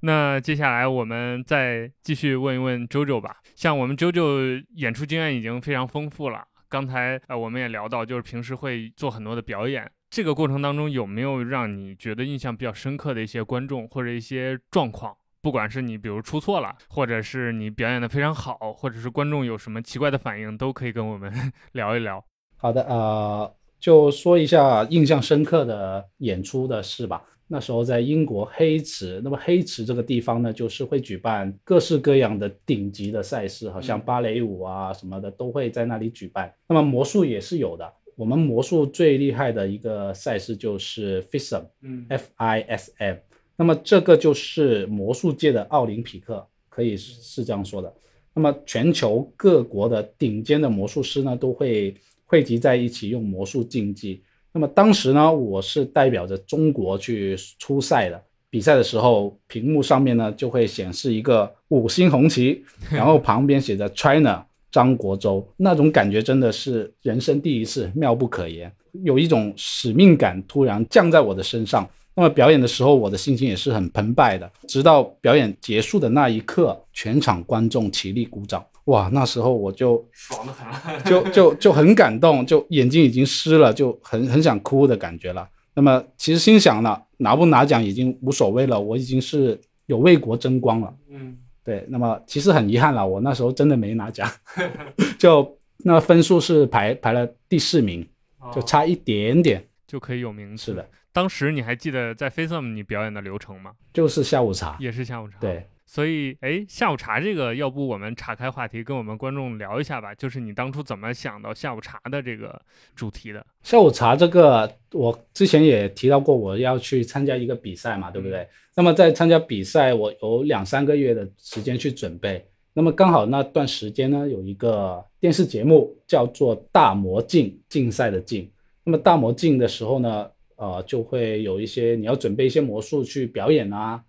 [SPEAKER 2] 那接下来我们再继续问一问周周吧。像我们周周演出经验已经非常丰富了，刚才呃我们也聊到，就是平时会做很多的表演。这个过程当中有没有让你觉得印象比较深刻的一些观众或者一些状况？不管是你比如出错了，或者是你表演的非常好，或者是观众有什么奇怪的反应，都可以跟我们 <laughs> 聊一聊。
[SPEAKER 3] 好的，呃，就说一下印象深刻的演出的事吧。那时候在英国黑池，那么黑池这个地方呢，就是会举办各式各样的顶级的赛事，好像芭蕾舞啊什么的都会在那里举办。那么魔术也是有的，我们魔术最厉害的一个赛事就是 FISM，嗯，F I S M。那么这个就是魔术界的奥林匹克，可以是这样说的。那么全球各国的顶尖的魔术师呢，都会汇集在一起用魔术竞技。那么当时呢，我是代表着中国去出赛的。比赛的时候，屏幕上面呢就会显示一个五星红旗，然后 <laughs> 旁边写着 China 张国洲，那种感觉真的是人生第一次，妙不可言，有一种使命感突然降在我的身上。那么表演的时候，我的心情也是很澎湃的。直到表演结束的那一刻，全场观众起立鼓掌。哇，那时候我就
[SPEAKER 2] 爽的很，<laughs>
[SPEAKER 3] 就就就很感动，就眼睛已经湿了，就很很想哭的感觉了。那么其实心想呢，拿不拿奖已经无所谓了，我已经是有为国争光了。嗯，对。那么其实很遗憾了，我那时候真的没拿奖，<laughs> 就那分数是排排了第四名，就差一点点。
[SPEAKER 2] 就可以有名次。
[SPEAKER 3] 是的，
[SPEAKER 2] 当时你还记得在 FaceTime 你表演的流程吗？
[SPEAKER 3] 就是下午茶。
[SPEAKER 2] 也是下午茶。
[SPEAKER 3] 对，
[SPEAKER 2] 所以，哎，下午茶这个，要不我们岔开话题，跟我们观众聊一下吧？就是你当初怎么想到下午茶的这个主题的？
[SPEAKER 3] 下午茶这个，我之前也提到过，我要去参加一个比赛嘛，对不对？那么在参加比赛，我有两三个月的时间去准备。那么刚好那段时间呢，有一个电视节目叫做《大魔镜》，竞赛的竞。那么大魔镜的时候呢，呃，就会有一些你要准备一些魔术去表演啊。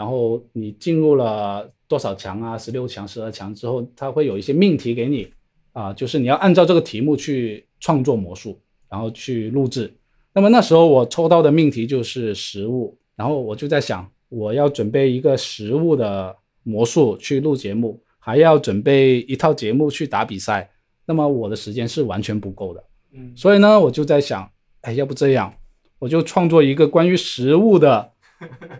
[SPEAKER 3] 然后你进入了多少强啊？十六强、十二强之后，它会有一些命题给你啊，就是你要按照这个题目去创作魔术，然后去录制。那么那时候我抽到的命题就是食物，然后我就在想，我要准备一个食物的魔术去录节目，还要准备一套节目去打比赛，那么我的时间是完全不够的。
[SPEAKER 2] 嗯，
[SPEAKER 3] 所以呢，我就在想，哎，要不这样，我就创作一个关于食物的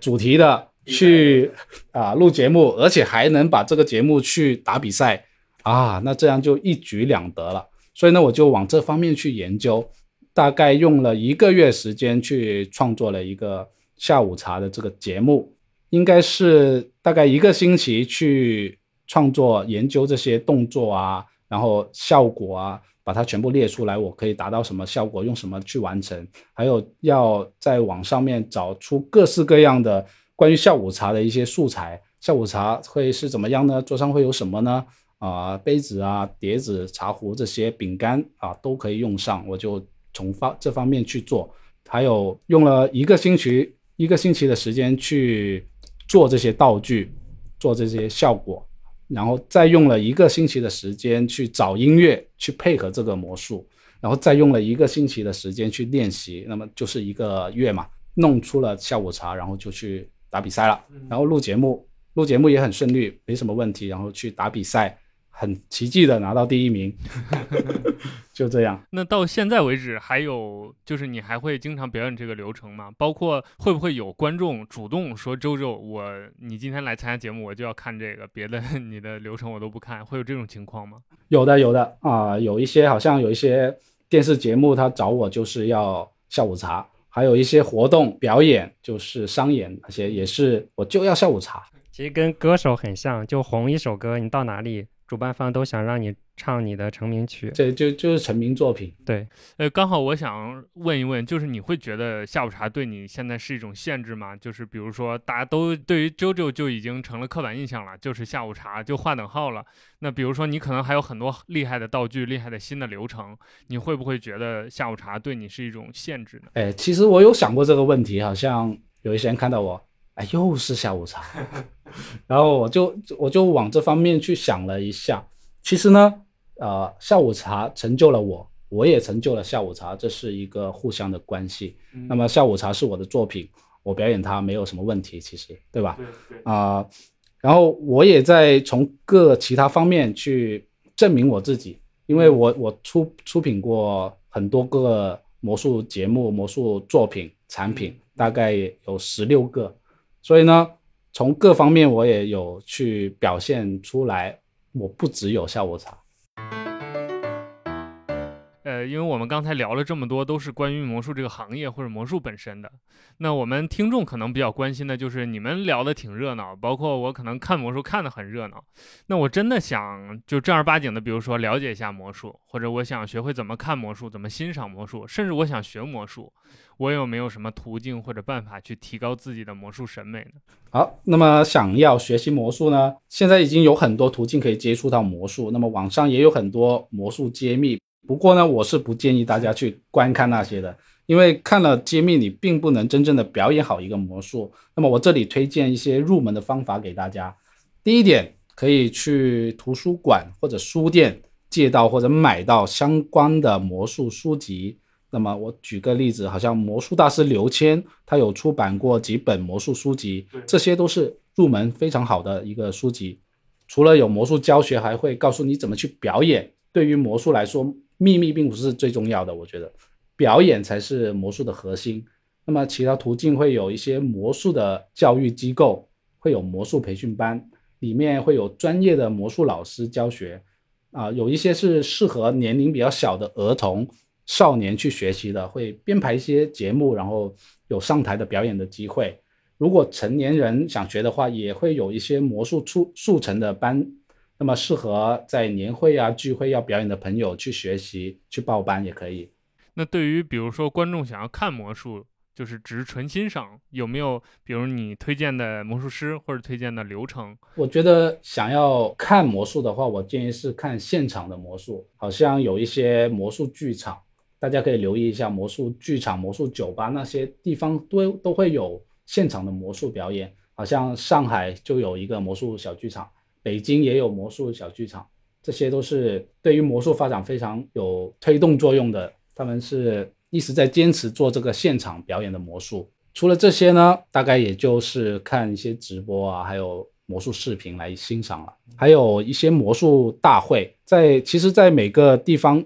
[SPEAKER 3] 主题的。去啊录节目，而且还能把这个节目去打比赛啊，那这样就一举两得了。所以呢，我就往这方面去研究，大概用了一个月时间去创作了一个下午茶的这个节目，应该是大概一个星期去创作研究这些动作啊，然后效果啊，把它全部列出来，我可以达到什么效果，用什么去完成，还有要在网上面找出各式各样的。关于下午茶的一些素材，下午茶会是怎么样呢？桌上会有什么呢？啊，杯子啊、碟子、茶壶这些饼干啊都可以用上，我就从方这方面去做。还有用了一个星期一个星期的时间去做这些道具，做这些效果，然后再用了一个星期的时间去找音乐去配合这个魔术，然后再用了一个星期的时间去练习，那么就是一个月嘛，弄出了下午茶，然后就去。打比赛了，然后录节目，录节目也很顺利，没什么问题。然后去打比赛，很奇迹的拿到第一名，<laughs> 就这样。
[SPEAKER 2] 那到现在为止，还有就是你还会经常表演这个流程吗？包括会不会有观众主动说周周，我你今天来参加节目，我就要看这个，别的 <laughs> 你的流程我都不看，会有这种情况吗？
[SPEAKER 3] 有的，有的啊，有一些好像有一些电视节目他找我就是要下午茶。还有一些活动表演，就是商演那些，也是我就要下午茶。
[SPEAKER 4] 其实跟歌手很像，就红一首歌，你到哪里，主办方都想让你。唱你的成名曲，
[SPEAKER 3] 这就就是成名作品。
[SPEAKER 4] 对，
[SPEAKER 2] 呃，刚好我想问一问，就是你会觉得下午茶对你现在是一种限制吗？就是比如说，大家都对于 JoJo 就已经成了刻板印象了，就是下午茶就划等号了。那比如说，你可能还有很多厉害的道具、厉害的新的流程，你会不会觉得下午茶对你是一种限制呢？
[SPEAKER 3] 哎，其实我有想过这个问题，好像有一些人看到我，哎，又是下午茶，<laughs> 然后我就我就往这方面去想了一下，其实呢。呃，下午茶成就了我，我也成就了下午茶，这是一个互相的关系。那么下午茶是我的作品，我表演它没有什么问题，其实对吧？啊，然后我也在从各其他方面去证明我自己，因为我我出出品过很多个魔术节目、魔术作品产品，大概有十六个，所以呢，从各方面我也有去表现出来，我不只有下午茶。
[SPEAKER 2] 呃，因为我们刚才聊了这么多，都是关于魔术这个行业或者魔术本身的。那我们听众可能比较关心的就是你们聊的挺热闹，包括我可能看魔术看的很热闹。那我真的想就正儿八经的，比如说了解一下魔术，或者我想学会怎么看魔术，怎么欣赏魔术，甚至我想学魔术，我有没有什么途径或者办法去提高自己的魔术审美呢？
[SPEAKER 3] 好，那么想要学习魔术呢，现在已经有很多途径可以接触到魔术，那么网上也有很多魔术揭秘。不过呢，我是不建议大家去观看那些的，因为看了揭秘，你并不能真正的表演好一个魔术。那么我这里推荐一些入门的方法给大家。第一点，可以去图书馆或者书店借到或者买到相关的魔术书籍。那么我举个例子，好像魔术大师刘谦，他有出版过几本魔术书籍，这些都是入门非常好的一个书籍。除了有魔术教学，还会告诉你怎么去表演。对于魔术来说，秘密并不是最重要的，我觉得表演才是魔术的核心。那么其他途径会有一些魔术的教育机构，会有魔术培训班，里面会有专业的魔术老师教学。啊，有一些是适合年龄比较小的儿童，少年去学习的，会编排一些节目，然后有上台的表演的机会。如果成年人想学的话，也会有一些魔术速速成的班，那么适合在年会啊聚会要表演的朋友去学习去报班也可以。
[SPEAKER 2] 那对于比如说观众想要看魔术，就是只是纯欣赏，有没有比如你推荐的魔术师或者推荐的流程？
[SPEAKER 3] 我觉得想要看魔术的话，我建议是看现场的魔术，好像有一些魔术剧场，大家可以留意一下魔术剧场、魔术酒吧那些地方都都会有现场的魔术表演，好像上海就有一个魔术小剧场，北京也有魔术小剧场，这些都是对于魔术发展非常有推动作用的，他们是。一直在坚持做这个现场表演的魔术。除了这些呢，大概也就是看一些直播啊，还有魔术视频来欣赏了。还有一些魔术大会，在其实，在每个地方，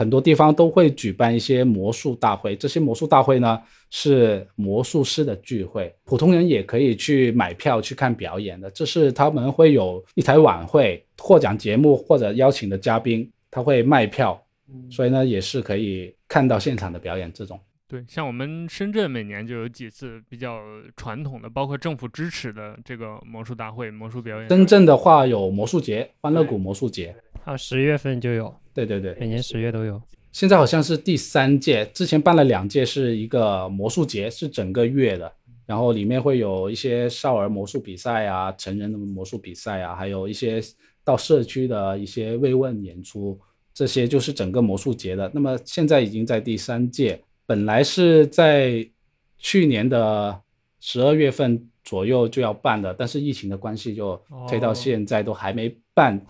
[SPEAKER 3] 很多地方都会举办一些魔术大会。这些魔术大会呢，是魔术师的聚会，普通人也可以去买票去看表演的。这是他们会有一台晚会、获奖节目或者邀请的嘉宾，他会卖票。所以呢，也是可以看到现场的表演。这种
[SPEAKER 2] 对，像我们深圳每年就有几次比较传统的，包括政府支持的这个魔术大会、魔术表演。
[SPEAKER 3] 深圳的话有魔术节，欢乐谷魔术节，
[SPEAKER 4] 啊，十月份就有。
[SPEAKER 3] 对对对，
[SPEAKER 4] 每年十月都有。
[SPEAKER 3] 现在好像是第三届，之前办了两届，是一个魔术节，是整个月的，然后里面会有一些少儿魔术比赛啊，成人的魔术比赛啊，还有一些到社区的一些慰问演出。这些就是整个魔术节的。那么现在已经在第三届，本来是在去年的十二月份左右就要办的，但是疫情的关系就推到现在都还没办。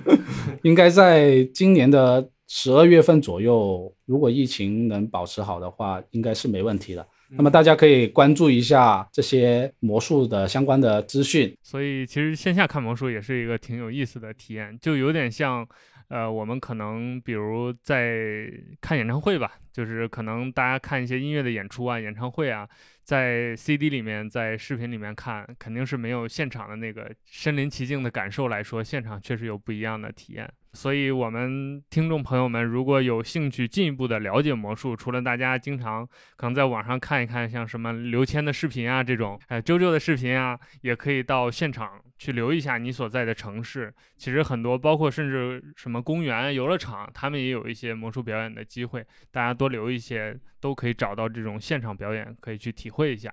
[SPEAKER 3] <laughs> 应该在今年的十二月份左右，如果疫情能保持好的话，应该是没问题的。那么大家可以关注一下这些魔术的相关的资讯。
[SPEAKER 2] 所以其实线下看魔术也是一个挺有意思的体验，就有点像。呃，我们可能比如在看演唱会吧，就是可能大家看一些音乐的演出啊、演唱会啊，在 CD 里面、在视频里面看，肯定是没有现场的那个身临其境的感受来说，现场确实有不一样的体验。所以，我们听众朋友们如果有兴趣进一步的了解魔术，除了大家经常可能在网上看一看，像什么刘谦的视频啊这种，哎，周周的视频啊，也可以到现场去留一下你所在的城市。其实很多，包括甚至什么公园、游乐场，他们也有一些魔术表演的机会，大家多留一些，都可以找到这种现场表演，可以去体会一下。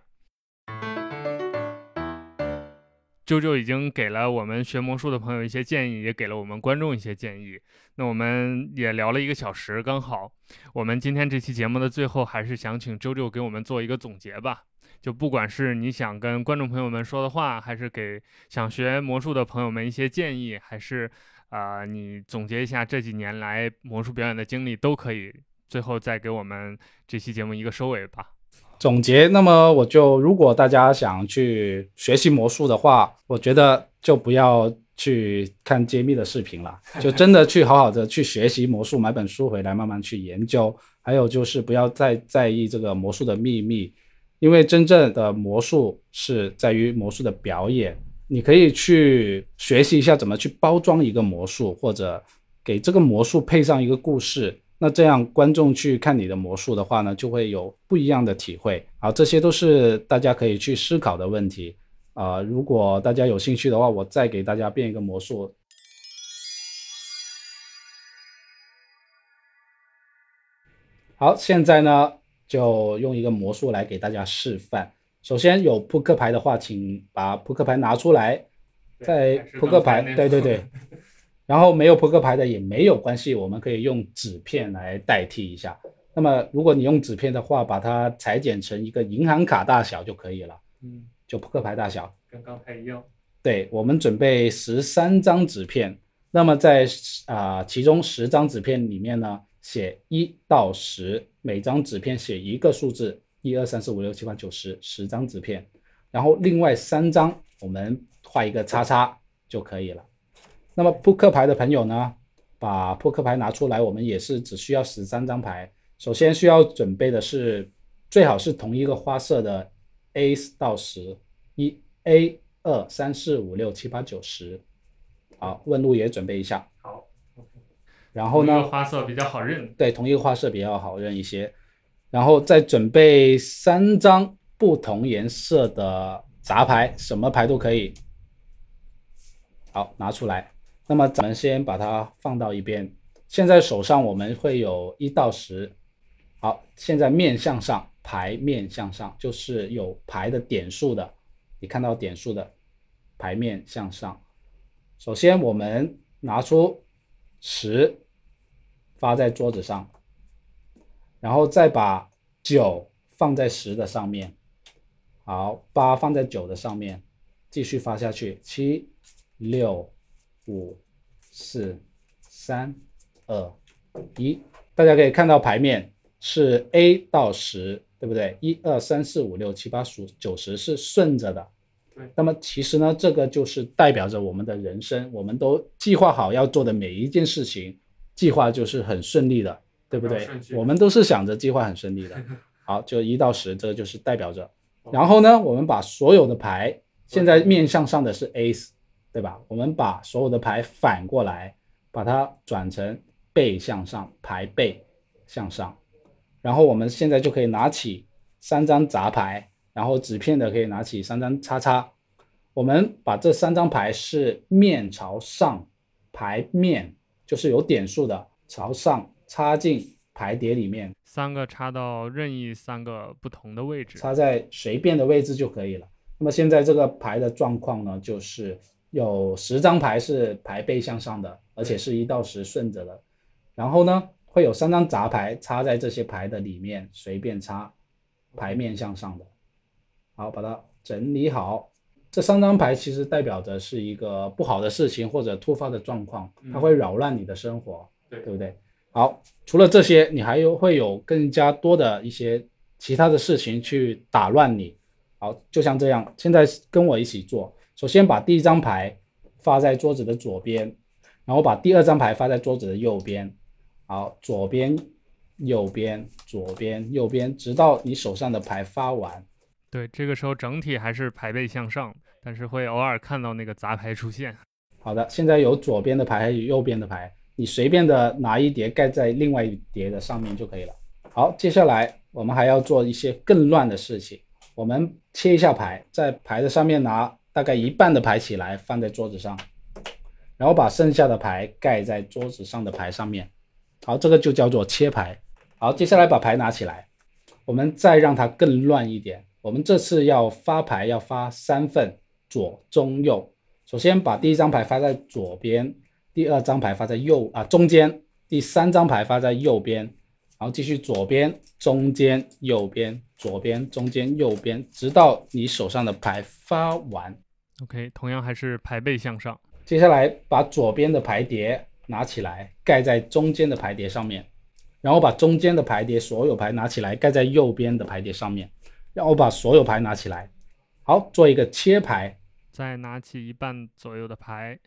[SPEAKER 2] 啾啾已经给了我们学魔术的朋友一些建议，也给了我们观众一些建议。那我们也聊了一个小时，刚好。我们今天这期节目的最后，还是想请啾啾给我们做一个总结吧。就不管是你想跟观众朋友们说的话，还是给想学魔术的朋友们一些建议，还是啊，你总结一下这几年来魔术表演的经历，都可以。最后再给我们这期节目一个收尾吧。
[SPEAKER 3] 总结，那么我就如果大家想去学习魔术的话，我觉得就不要去看揭秘的视频了，就真的去好好的去学习魔术，买本书回来慢慢去研究。还有就是不要再在意这个魔术的秘密，因为真正的魔术是在于魔术的表演。你可以去学习一下怎么去包装一个魔术，或者给这个魔术配上一个故事。那这样观众去看你的魔术的话呢，就会有不一样的体会。好，这些都是大家可以去思考的问题啊。如果大家有兴趣的话，我再给大家变一个魔术。好，现在呢就用一个魔术来给大家示范。首先有扑克牌的话，请把扑克牌拿出来，在扑克牌，对对对。<laughs> 然后没有扑克牌的也没有关系，我们可以用纸片来代替一下。那么如果你用纸片的话，把它裁剪成一个银行卡大小就可以了。嗯，就扑克牌大小，
[SPEAKER 2] 跟刚才一样。
[SPEAKER 3] 对，我们准备十三张纸片。那么在啊其中十张纸片里面呢，写一到十，每张纸片写一个数字，一二三四五六七八九十，十张纸片。然后另外三张我们画一个叉叉就可以了。那么扑克牌的朋友呢，把扑克牌拿出来，我们也是只需要十三张牌。首先需要准备的是，最好是同一个花色的 A 到十，一 A 二三四五六七八九十。好，问路也准备一下。
[SPEAKER 2] 好，
[SPEAKER 3] 然后呢
[SPEAKER 2] 同一个，花色比较好认。
[SPEAKER 3] 对，同一个花色比较好认一些，然后再准备三张不同颜色的杂牌，什么牌都可以。好，拿出来。那么咱们先把它放到一边。现在手上我们会有一到十。好，现在面向上，牌面向上，就是有牌的点数的。你看到点数的牌面向上。首先我们拿出十，发在桌子上，然后再把九放在十的上面，好，八放在九的上面，继续发下去，七、六、五、四、三、二、一。大家可以看到牌面是 A 到十，对不对？一二三四五六七八数九十是顺着的。
[SPEAKER 2] 对
[SPEAKER 3] 那么其实呢，这个就是代表着我们的人生，我们都计划好要做的每一件事情，计划就是很顺利的，对不对我们都是想着计划很顺利的。<laughs> 好，就一到十，这个就是代表着。然后呢，我们把所有的牌，现在面向上的是 Ace，对吧？我们把所有的牌反过来，把它转成背向上，牌背向上。然后我们现在就可以拿起三张杂牌，然后纸片的可以拿起三张叉叉。我们把这三张牌是面朝上，牌面就是有点数的，朝上插进牌叠里面，
[SPEAKER 2] 三个插到任意三个不同的位置。
[SPEAKER 3] 插在随便的位置就可以了。那么现在这个牌的状况呢，就是有十张牌是牌背向上的，而且是一到十顺着的。然后呢，会有三张杂牌插在这些牌的里面，随便插，牌面向上的。好，把它整理好。这三张牌其实代表着是一个不好的事情或者突发的状况，它会扰乱你的生活，
[SPEAKER 2] 对
[SPEAKER 3] 对不对？好，除了这些，你还有会有更加多的一些其他的事情去打乱你。好，就像这样，现在跟我一起做。首先把第一张牌发在桌子的左边，然后把第二张牌发在桌子的右边。好，左边、右边、左边、右边，直到你手上的牌发完。
[SPEAKER 2] 对，这个时候整体还是牌背向上，但是会偶尔看到那个杂牌出现。
[SPEAKER 3] 好的，现在有左边的牌还有右边的牌，你随便的拿一叠盖在另外一叠的上面就可以了。好，接下来我们还要做一些更乱的事情。我们切一下牌，在牌的上面拿大概一半的牌起来放在桌子上，然后把剩下的牌盖在桌子上的牌上面。好，这个就叫做切牌。好，接下来把牌拿起来，我们再让它更乱一点。我们这次要发牌，要发三份，左、中、右。首先把第一张牌发在左边，第二张牌发在右啊中间，第三张牌发在右边，然后继续左边、中间、右边、左边、中间、右边，直到你手上的牌发完。
[SPEAKER 2] OK，同样还是牌背向上。
[SPEAKER 3] 接下来把左边的牌叠拿起来，盖在中间的牌叠上面，然后把中间的牌叠所有牌拿起来，盖在右边的牌叠上面，然后把所有牌拿起来，好，做一个切牌。
[SPEAKER 2] 再拿起一半左右的牌，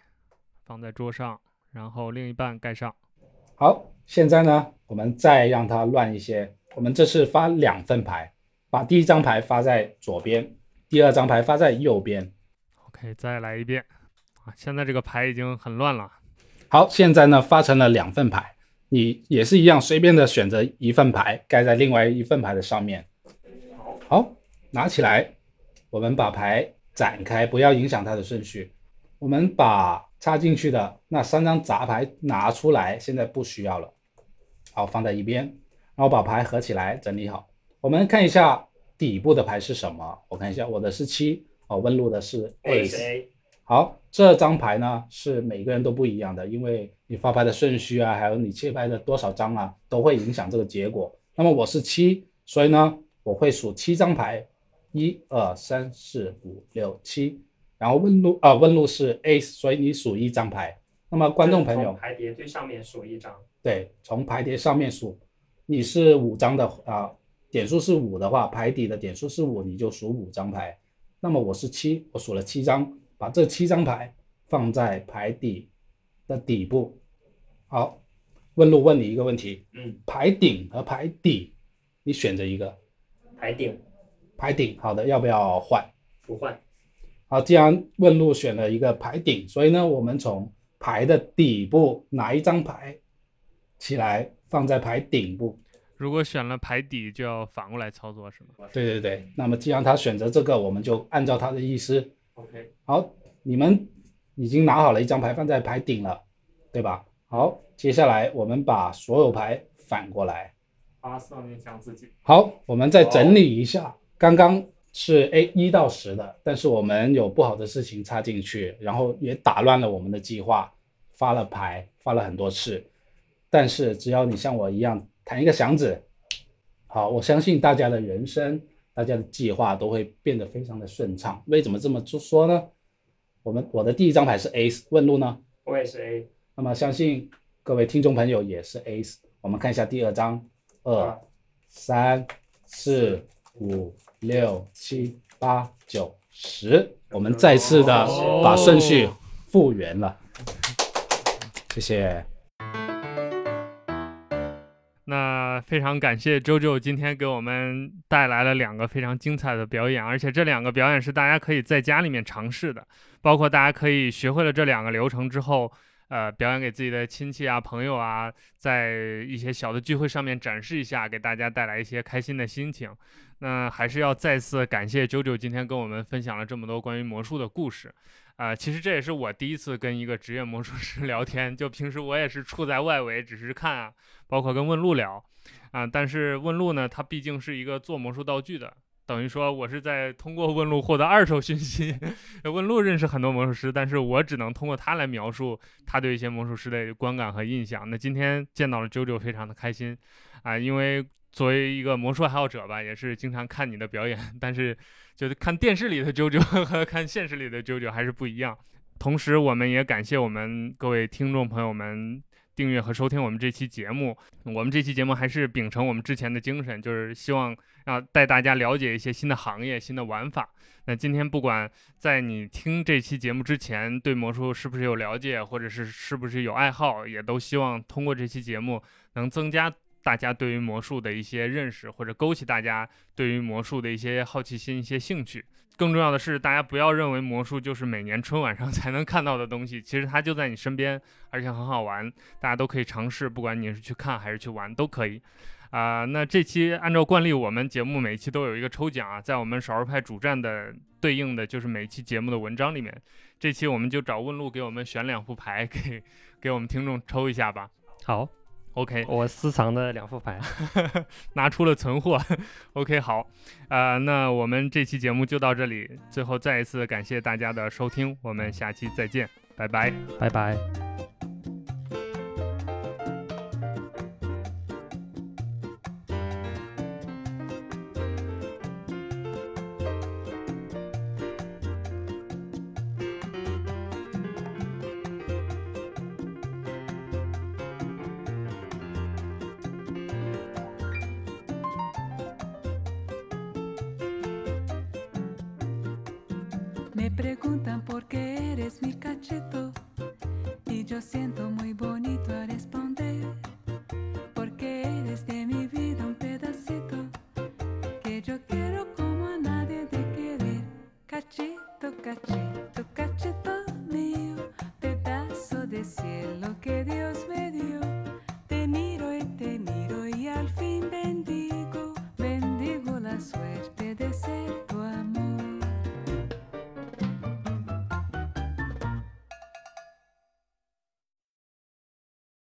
[SPEAKER 2] 放在桌上，然后另一半盖上。
[SPEAKER 3] 好，现在呢，我们再让它乱一些。我们这次发两份牌，把第一张牌发在左边，第二张牌发在右边。
[SPEAKER 2] OK，再来一遍。啊，现在这个牌已经很乱了。
[SPEAKER 3] 好，现在呢发成了两份牌，你也是一样，随便的选择一份牌盖在另外一份牌的上面。好，拿起来，我们把牌展开，不要影响它的顺序。我们把插进去的那三张杂牌拿出来，现在不需要了。好，放在一边，然后把牌合起来，整理好。我们看一下底部的牌是什么？我看一下，我的是七，哦，问路的是 ace。好，这张牌呢是每个人都不一样的，因为你发牌的顺序啊，还有你切牌的多少张啊，都会影响这个结果。那么我是七，所以呢我会数七张牌，一二三四五六七。然后问路啊，问路是 ace，所以你数一张牌。那么观众朋友，
[SPEAKER 4] 牌叠最上面数一张，
[SPEAKER 3] 对，从牌叠上面数，你是五张的啊，点数是五的话，牌底的点数是五，你就数五张牌。那么我是七，我数了七张，把这七张牌放在牌底的底部。好，问路问你一个问题，
[SPEAKER 4] 嗯，
[SPEAKER 3] 牌顶和牌底，你选择一个。
[SPEAKER 4] 牌顶
[SPEAKER 3] 牌顶，好的，要不要换？
[SPEAKER 4] 不换，
[SPEAKER 3] 好，既然问路选了一个牌顶，所以呢，我们从牌的底部拿一张牌起来放在牌顶部。
[SPEAKER 2] 如果选了牌底，就要反过来操作，是吗
[SPEAKER 3] 对对对，那么既然他选择这个，我们就按照他的意思。
[SPEAKER 2] ？OK，
[SPEAKER 3] 好，你们已经拿好了一张牌放在牌顶了，对吧？好，接下来我们把所有牌反过来。
[SPEAKER 2] 八色面向自己。
[SPEAKER 3] 好，我们再整理一下，刚刚是 A 一到十的，但是我们有不好的事情插进去，然后也打乱了我们的计划，发了牌，发了很多次。但是只要你像我一样弹一个响指，好，我相信大家的人生，大家的计划都会变得非常的顺畅。为什么这么说呢？我们我的第一张牌是 Ace，问路呢？
[SPEAKER 4] 我也是 A，
[SPEAKER 3] 那么相信各位听众朋友也是 Ace。我们看一下第二张，二、三、四、五、六、七、八、九、十，我们再次的把顺序复原了。谢谢。
[SPEAKER 2] 那非常感谢周周今天给我们带来了两个非常精彩的表演，而且这两个表演是大家可以在家里面尝试的，包括大家可以学会了这两个流程之后，呃，表演给自己的亲戚啊、朋友啊，在一些小的聚会上面展示一下，给大家带来一些开心的心情。那还是要再次感谢九九今天跟我们分享了这么多关于魔术的故事。啊、其实这也是我第一次跟一个职业魔术师 <laughs> 聊天，就平时我也是处在外围，只是看啊，包括跟问路聊，啊、但是问路呢，它毕竟是一个做魔术道具的，等于说我是在通过问路获得二手信息。<laughs> 问路认识很多魔术师，但是我只能通过他来描述他对一些魔术师的观感和印象。那今天见到了九九，非常的开心啊、因为作为一个魔术爱好者吧，也是经常看你的表演，但是就是看电视里的九九 <laughs> 和看现实里的九九还是不一样。同时，我们也感谢我们各位听众朋友们订阅和收听我们这期节目。我们这期节目还是秉承我们之前的精神，就是希望让带大家了解一些新的行业、新的玩法。那今天不管在你听这期节目之前对魔术是不是有了解，或者是是不是有爱好，也都希望通过这期节目能增加大家对于魔术的一些认识，或者勾起大家对于魔术的一些好奇心、一些兴趣。更重要的是，大家不要认为魔术就是每年春晚上 <laughs> 才能看到的东西，其实它就在你身边，而且很好玩，大家都可以尝试，不管你是去看还是去玩都可以。啊、那这期按照惯例，我们节目每一期都有一个抽奖啊，在我们少儿派主站的对应的就是每一期节目的文章里面，这期我们就找问路给我们选两副牌，给给我们听众抽一下吧。
[SPEAKER 4] 好，
[SPEAKER 2] OK，
[SPEAKER 4] 我私藏的两副牌，<laughs>
[SPEAKER 2] 拿出了存货。OK，好，呃，那我们这期节目就到这里。最后再一次感谢大家的收听，我们下期再见，拜拜。
[SPEAKER 4] 拜拜。